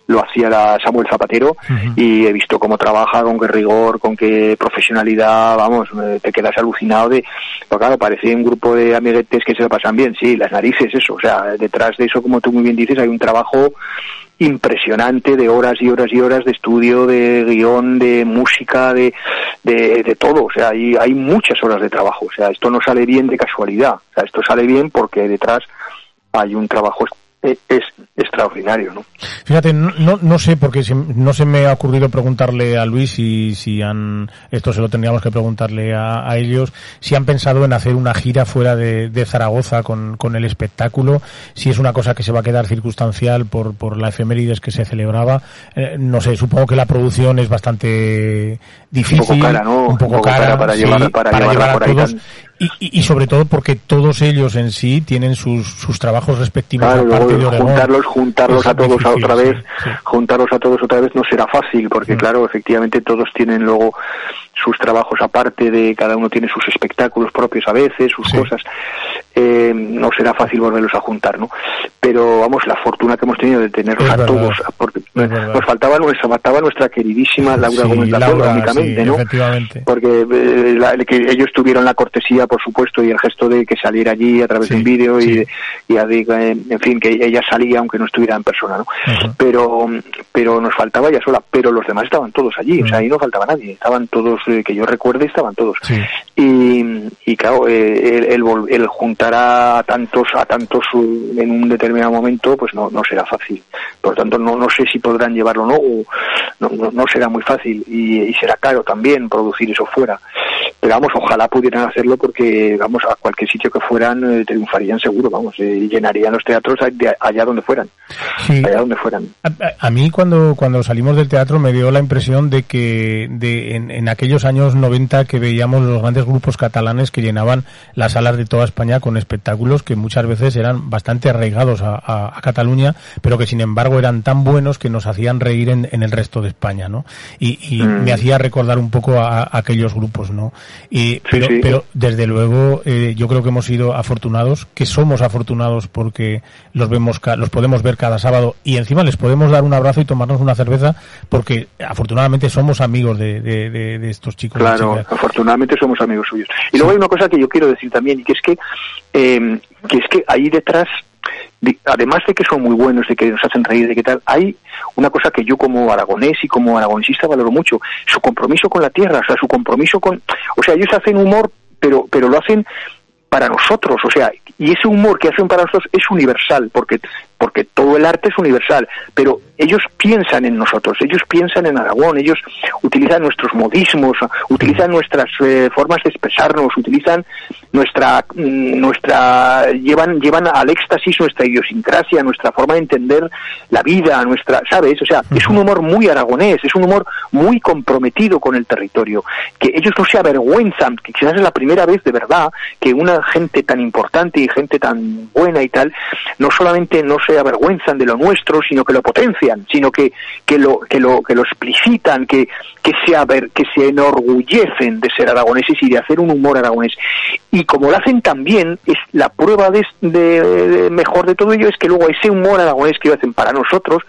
Speaker 9: lo hacía la Samuel Zapatero y he visto cómo trabaja, con qué rigor, con qué profesionalidad, vamos, te quedas alucinado de, pero claro, parece un grupo de amiguetes que se lo pasan bien, sí, las narices, eso, o sea, detrás de eso, como tú muy bien dices, hay un trabajo impresionante de horas y horas y horas de estudio, de guion, de música, de, de, de todo. O sea, hay, hay muchas horas de trabajo. O sea, esto no sale bien de casualidad. O sea, esto sale bien porque detrás hay un trabajo es, es extraordinario, ¿no?
Speaker 3: Fíjate, no, no, no sé, porque se- no se me ha ocurrido preguntarle a Luis si, si han, esto se lo tendríamos que preguntarle a, a ellos, si han pensado en hacer una gira fuera de, de Zaragoza con, con el espectáculo, si es una cosa que se va a quedar circunstancial por, por la efemérides que se celebraba. Eh, no sé, supongo que la producción es bastante difícil.
Speaker 9: cara, ¿no?
Speaker 3: Un poco
Speaker 9: Un poco
Speaker 3: cara,
Speaker 9: cara para
Speaker 3: sí,
Speaker 9: llevar- para
Speaker 3: llevar a todos.
Speaker 9: tan-
Speaker 3: Y, y, y sobre todo porque todos ellos en sí tienen sus, sus trabajos respectivos
Speaker 9: Claro,
Speaker 3: aparte
Speaker 9: luego
Speaker 3: de Oregón.
Speaker 9: juntarlos, juntarlos a todos
Speaker 3: difícil,
Speaker 9: otra vez,
Speaker 3: sí.
Speaker 9: juntarlos a todos otra vez no será fácil, porque claro, efectivamente todos tienen luego sus trabajos aparte de cada uno tiene sus espectáculos propios a veces, sus cosas. Eh, no será fácil volverlos a juntar, ¿no? Pero vamos, la fortuna que hemos tenido de tenerlos
Speaker 3: Es
Speaker 9: a
Speaker 3: verdad,
Speaker 9: todos, porque
Speaker 3: es verdad.
Speaker 9: nos faltaba nuestra, faltaba nuestra queridísima Laura
Speaker 3: Sí,
Speaker 9: Gómez Lazo,
Speaker 3: Laura,
Speaker 9: únicamente,
Speaker 3: sí,
Speaker 9: ¿no?
Speaker 3: efectivamente.
Speaker 9: porque eh, la- que ellos tuvieron la cortesía, por supuesto, y el gesto de que saliera allí a través de un vídeo y, y a- eh, en fin, que ella salía aunque no estuviera en persona, ¿no? Pero pero nos faltaba ella sola, pero los demás estaban todos allí, o sea, ahí no faltaba nadie, estaban todos, que yo recuerde, estaban todos. Y, y claro, eh, el, el el juntar a tantos a tantos en un determinado momento, pues no, no será fácil. Por lo tanto, no, no sé si podrán llevarlo o no, o no, no, no será muy fácil y, y será caro también producir eso fuera. Pero vamos, ojalá pudieran hacerlo porque, vamos, a cualquier sitio que fueran eh, triunfarían seguro, vamos, eh, y llenarían los teatros allá donde fueran. Allá donde fueran.
Speaker 3: A, a- mí cuando, cuando salimos del teatro me dio la impresión de que de, en, en aquellos años 90 que veíamos los grandes grupos catalanes que llenaban las salas de toda España con espectáculos que muchas veces eran bastante arraigados a, a- a Cataluña, pero que sin embargo eran tan buenos que nos hacían reír en, en el resto de España, ¿no? Y, y
Speaker 9: Mm.
Speaker 3: me hacía recordar un poco a, a aquellos grupos, ¿no? Y, pero,
Speaker 9: sí.
Speaker 3: pero desde luego eh, yo creo que hemos sido afortunados, que somos afortunados porque los vemos, los podemos ver cada sábado y encima les podemos dar un abrazo y tomarnos una cerveza porque afortunadamente somos amigos de, de, de- de estos chicos.
Speaker 9: Claro, afortunadamente somos amigos suyos. Y luego hay una cosa que yo quiero decir también, y que es que, eh, que es que ahí detrás, de- además de que son muy buenos, de que nos hacen reír, de que tal, hay una cosa que yo como aragonés y como aragonesista valoro mucho, su compromiso con la tierra, o sea, su compromiso con, o sea, ellos hacen humor, pero, pero lo hacen para nosotros, o sea, y ese humor que hacen para nosotros es universal, porque porque todo el arte es universal, pero ellos piensan en nosotros, ellos piensan en Aragón, ellos utilizan nuestros modismos, utilizan nuestras eh, formas de expresarnos, utilizan nuestra mm, nuestra llevan llevan al éxtasis nuestra idiosincrasia, nuestra forma de entender la vida, nuestra, ¿sabes? O sea, es un humor muy aragonés, es un humor muy comprometido con el territorio, que ellos no se avergüenzan, que quizás es la primera vez de verdad que una gente tan importante y gente tan buena y tal, no solamente no se se avergüenzan de lo nuestro, sino que lo potencian, sino que, que, lo, que, lo, que lo explicitan, que, que, se aver, que se enorgullecen de ser aragoneses y de hacer un humor aragonés. Y como lo hacen también, es la prueba de, de- mejor de todo ello es que luego ese humor aragonés que ellos hacen para nosotros,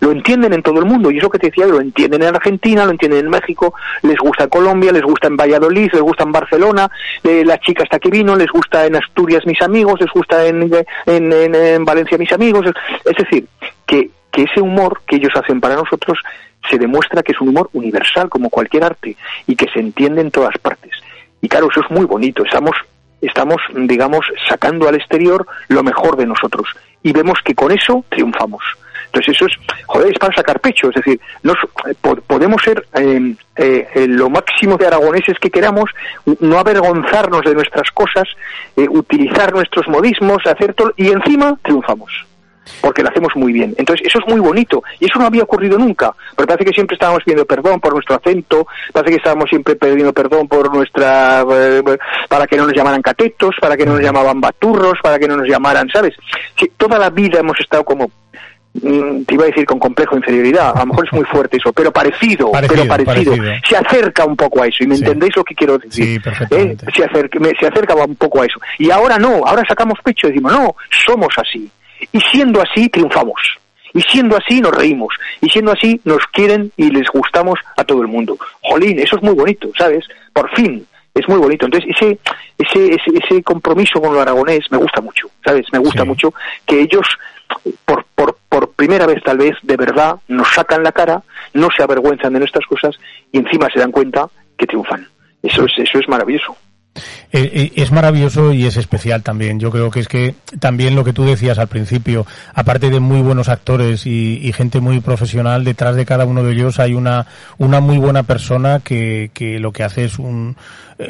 Speaker 9: lo entienden en todo el mundo. Y eso que te decía, lo entienden en Argentina, lo entienden en México, les gusta en Colombia, les gusta en Valladolid, les gusta en Barcelona, eh, la chica hasta que vino, les gusta en Asturias mis amigos, les gusta en, en, en- en Valencia mis amigos. Es decir, que, que ese humor que ellos hacen para nosotros se demuestra que es un humor universal como cualquier arte y que se entiende en todas partes. Y claro, eso es muy bonito. Estamos, estamos, digamos, sacando al exterior lo mejor de nosotros y vemos que con eso triunfamos. Entonces eso es, joder, es para sacar pecho. Es decir, nos, po- podemos ser eh, eh, eh, lo máximo de aragoneses que queramos, no avergonzarnos de nuestras cosas, eh, utilizar nuestros modismos, hacer todo, y encima triunfamos porque lo hacemos muy bien. Entonces, eso es muy bonito y eso no había ocurrido nunca. Porque parece que siempre estábamos pidiendo perdón por nuestro acento, parece que estábamos siempre pidiendo perdón por nuestra. eh, para que no nos llamaran catetos, para que no nos llamaban baturros, para que no nos llamaran, ¿sabes? Toda la vida hemos estado como. mm, Te iba a decir con complejo de inferioridad, a lo mejor es muy fuerte eso, pero parecido,
Speaker 3: Parecido,
Speaker 9: pero parecido.
Speaker 3: parecido.
Speaker 9: Se acerca un poco a eso, y me
Speaker 3: Sí.
Speaker 9: entendéis lo que quiero decir.
Speaker 3: Sí,
Speaker 9: ¿eh? se, acerca, me- se acercaba un poco a eso. Y ahora no, ahora sacamos pecho y decimos, no, somos así. Y siendo así, triunfamos. Y siendo así, nos reímos. Y siendo así, nos quieren y les gustamos a todo el mundo. Jolín, eso es muy bonito, ¿sabes? Por fin, es muy bonito. Entonces, ese, ese, ese, ese compromiso con lo aragonés me gusta mucho, ¿sabes? Me gusta
Speaker 3: Sí.
Speaker 9: mucho que ellos, por, por, por primera vez tal vez, de verdad, nos sacan la cara, no se avergüenzan de nuestras cosas y encima se dan cuenta que triunfan. Eso es, eso es maravilloso.
Speaker 3: Eh, eh, Es maravilloso y es especial también. Yo creo que es que también lo que tú decías al principio, aparte de muy buenos actores y, y gente muy profesional, detrás de cada uno de ellos hay una, una muy buena persona que, que lo que hace es un,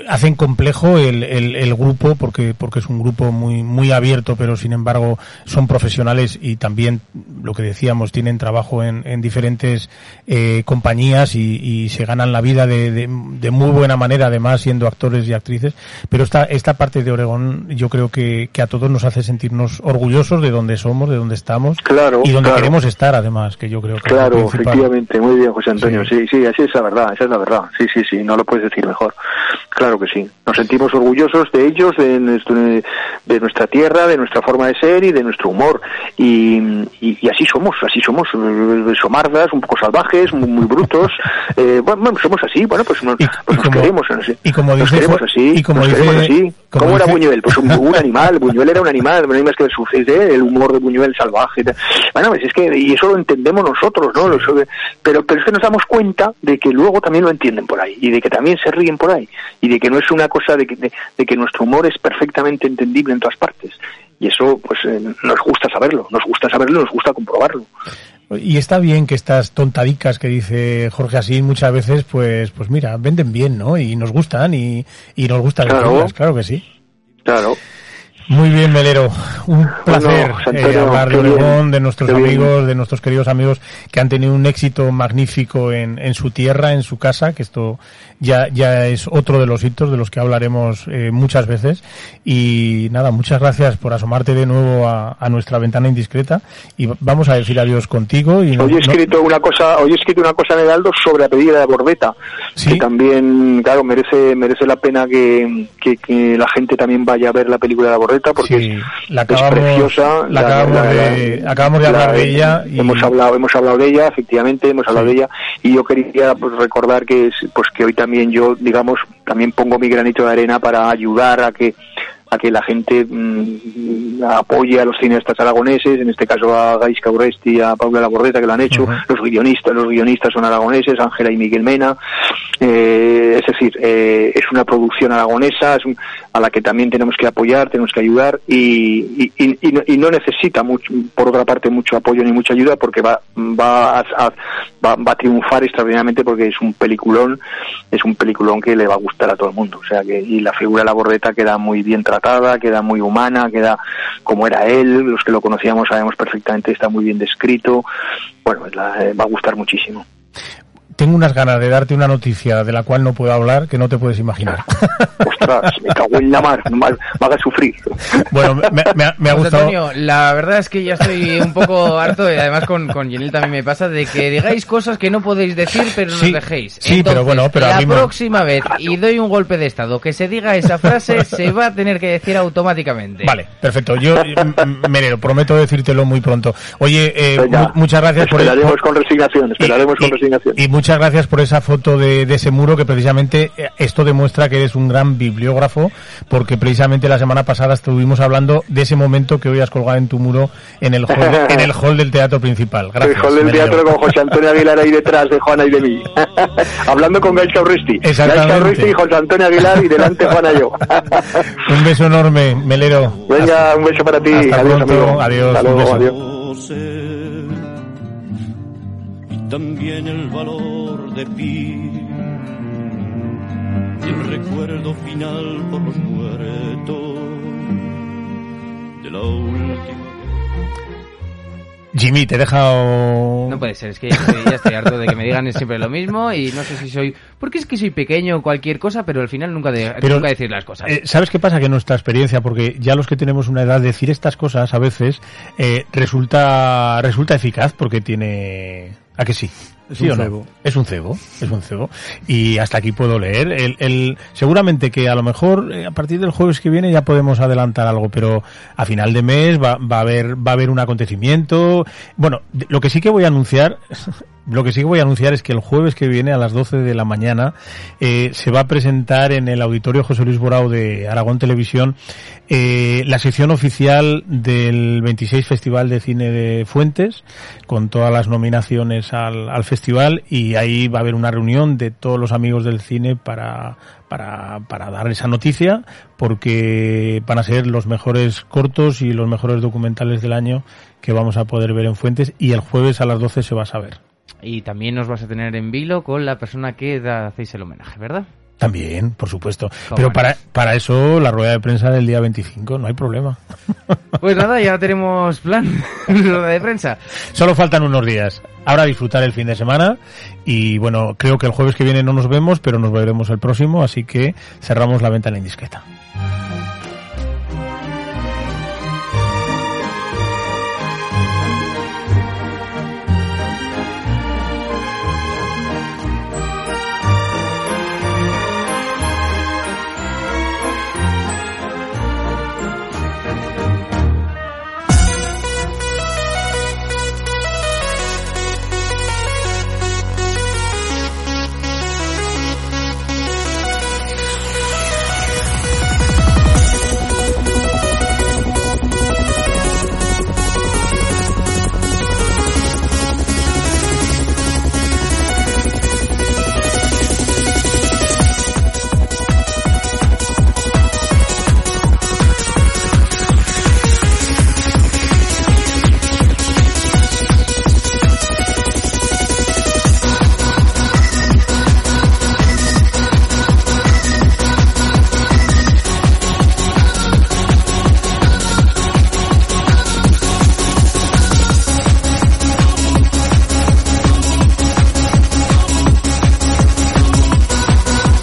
Speaker 3: hacen complejo el, el, el grupo porque, porque es un grupo muy, muy abierto, pero sin embargo son profesionales y también lo que decíamos, tienen trabajo en, en diferentes eh, compañías y, y se ganan la vida de, de, de muy buena manera, además siendo actores y actrices. Pero esta, esta parte de Oregón yo creo que, que a todos nos hace sentirnos orgullosos de donde somos, de donde estamos
Speaker 9: Claro,
Speaker 3: y donde
Speaker 9: claro.
Speaker 3: queremos estar, además, que yo creo que
Speaker 9: Claro, efectivamente, muy bien, José Antonio.
Speaker 3: Sí.
Speaker 9: Sí. sí, así es la verdad, esa es la verdad. Sí, sí, sí, no lo puedes decir mejor. Claro que sí. Nos sentimos orgullosos de ellos, de, nuestro- de nuestra tierra, de nuestra forma de ser y de nuestro humor. Y, y, y así somos, así somos, eh, somardas, un poco salvajes, muy, muy brutos. Eh, bueno, bueno, somos así, bueno, pues nos,
Speaker 3: Y-
Speaker 9: pues
Speaker 3: y
Speaker 9: nos
Speaker 3: como-
Speaker 9: queremos así.
Speaker 3: y como
Speaker 9: nos
Speaker 3: dice-
Speaker 9: queremos así,
Speaker 3: y como
Speaker 9: nos
Speaker 3: dice-
Speaker 9: queremos así.
Speaker 3: como
Speaker 9: ¿Cómo era Buñuel? Pues un, un animal, Buñuel era un animal, no hay más que ver ¿eh? el humor de Buñuel salvaje. Bueno, pues es que, y eso lo entendemos nosotros, ¿no? Pero, pero es que nos damos cuenta de que luego también lo entienden por ahí, y de que también se ríen por ahí, y de que no es una cosa de que, de, de que nuestro humor es perfectamente entendible en todas partes. Y eso, pues, eh, nos gusta saberlo, nos gusta saberlo, nos gusta comprobarlo.
Speaker 3: Y está bien que estas tontadicas que dice Jorge Asín muchas veces, pues, pues mira, venden bien, ¿no? Y nos gustan y, y nos gusta
Speaker 9: Claro.
Speaker 3: decirlas, claro que sí.
Speaker 9: Claro.
Speaker 3: Muy bien, Melero. Un placer
Speaker 9: José
Speaker 3: eh,
Speaker 9: Antonio,
Speaker 3: hablar de Oregón, de nuestros
Speaker 9: bien.
Speaker 3: amigos, de nuestros queridos amigos que han tenido un éxito magnífico en, en su tierra, en su casa, que esto ya, ya es otro de los hitos de los que hablaremos eh, muchas veces. Y nada, muchas gracias por asomarte de nuevo a, a nuestra ventana indiscreta y vamos a decir adiós contigo. Y no-
Speaker 9: Hoy he
Speaker 3: no-
Speaker 9: escrito una cosa, hoy he escrito una cosa en Heraldo sobre la pedida de Bordeta,
Speaker 3: Sí.
Speaker 9: que también, claro, merece merece la pena que, que, que la gente también vaya a ver la película de la Porque
Speaker 3: Sí,
Speaker 9: es,
Speaker 3: la
Speaker 9: es
Speaker 3: acabamos-
Speaker 9: preciosa.
Speaker 3: la acabamos de- acabamos de hablar de ella y-
Speaker 9: hemos hablado hemos hablado de ella, efectivamente hemos hablado
Speaker 3: Sí.
Speaker 9: de ella y yo quería pues, recordar que es, pues que hoy también yo, digamos, también pongo mi granito de arena para ayudar a que a que la gente mm, apoye a los cineastas aragoneses, en este caso a Gaisca Urresti y a Paula Labordeta que lo han hecho, los guionistas, los guionistas son aragoneses, Ángela y Miguel Mena, eh, es decir, eh, es una producción aragonesa es un- a la que también tenemos que apoyar, tenemos que ayudar y, y, no, y no necesita mucho, por otra parte mucho apoyo ni mucha ayuda porque va, va, a, va, va a triunfar extraordinariamente porque es un peliculón, es un peliculón que le va a gustar a todo el mundo, o sea que y la figura de la bordeta queda muy bien tratada, queda muy humana, queda como era él, los que lo conocíamos sabemos perfectamente, está muy bien descrito, bueno, eh, va a gustar muchísimo.
Speaker 3: Tengo unas ganas de darte una noticia de la cual no puedo hablar que no te puedes imaginar.
Speaker 9: Ostras, me cago en la mar, no me, hagas sufrir.
Speaker 3: Bueno, me, me- me ha gustado.
Speaker 4: Antonio, la verdad es que ya estoy un poco harto y además con, con Yenil también me pasa de que digáis cosas que no podéis decir pero
Speaker 3: Sí,
Speaker 4: nos dejéis.
Speaker 3: sí, pero bueno, pero
Speaker 4: la
Speaker 3: abrimos-
Speaker 4: próxima vez y doy un golpe de estado que se diga esa frase se va a tener que decir automáticamente.
Speaker 3: Vale, perfecto. Yo, Merero, prometo decírtelo muy pronto. Oye, eh, muchas gracias por
Speaker 9: Esperaremos con resignación, esperaremos con resignación.
Speaker 3: y muchas gracias por esa foto de, de ese muro que precisamente eh, esto demuestra que eres un gran bibliógrafo porque precisamente la semana pasada estuvimos hablando de ese momento que hoy has colgado en tu muro en el hall, de- en el hall del teatro principal. Gracias.
Speaker 9: el hall del teatro con José Antonio Aguilar ahí detrás de Juana y de mí. Hablando con Gaisca Urresti.
Speaker 3: Exactamente.
Speaker 9: Gaisca Urresti y José Antonio Aguilar y delante Juana y yo.
Speaker 3: Un beso enorme, Melero.
Speaker 9: Venga, un beso para ti.
Speaker 3: Hasta
Speaker 9: adiós,
Speaker 3: pronto.
Speaker 9: amigo.
Speaker 3: Adiós,
Speaker 9: Hasta
Speaker 3: un
Speaker 9: luego,
Speaker 3: beso.
Speaker 9: adiós.
Speaker 6: También el valor de Pi y el recuerdo final por los muertos de la última
Speaker 3: Jimmy, te he dejado...
Speaker 4: No puede ser, es que ya estoy, ya estoy harto de que me digan siempre lo mismo y no sé si soy... Porque es que soy pequeño o cualquier cosa, pero al final nunca, de,
Speaker 3: Pero,
Speaker 4: nunca decir las cosas.
Speaker 3: Eh, ¿Sabes qué pasa? Que nuestra experiencia, porque ya los que tenemos una edad, decir estas cosas a veces eh, resulta resulta eficaz porque tiene... ¿A que sí?
Speaker 5: Es
Speaker 3: ¿Sí
Speaker 5: un
Speaker 3: o no?
Speaker 5: cebo.
Speaker 3: Es un cebo, es un cebo. Y hasta aquí puedo leer. El, el- seguramente que a lo mejor eh, a partir del jueves que viene ya podemos adelantar algo, pero a final de mes va, va a haber va a haber un acontecimiento. Bueno, lo que sí que voy a anunciar, lo que sí que voy a anunciar es que el jueves que viene a las 12 de la mañana eh, se va a presentar en el auditorio José Luis Borao de Aragón Televisión eh, la sección oficial del 26 Festival de Cine de Fuentes con todas las nominaciones al, al festival y ahí va a haber una reunión de todos los amigos del cine para, para, para dar esa noticia porque van a ser los mejores cortos y los mejores documentales del año que vamos a poder ver en Fuentes y el jueves a las 12 se va a saber.
Speaker 4: Y también nos vas a tener en vilo con la persona que da, hacéis el homenaje, ¿verdad?
Speaker 3: También, por supuesto. Pero
Speaker 4: no.
Speaker 3: para, para eso la rueda de prensa del día 25, no hay problema.
Speaker 4: Pues nada, ya tenemos plan, rueda de prensa.
Speaker 3: Solo faltan unos días. Ahora disfrutar el fin de semana y bueno, creo que el jueves que viene no nos vemos, pero nos veremos el próximo, así que cerramos la ventana indiscreta.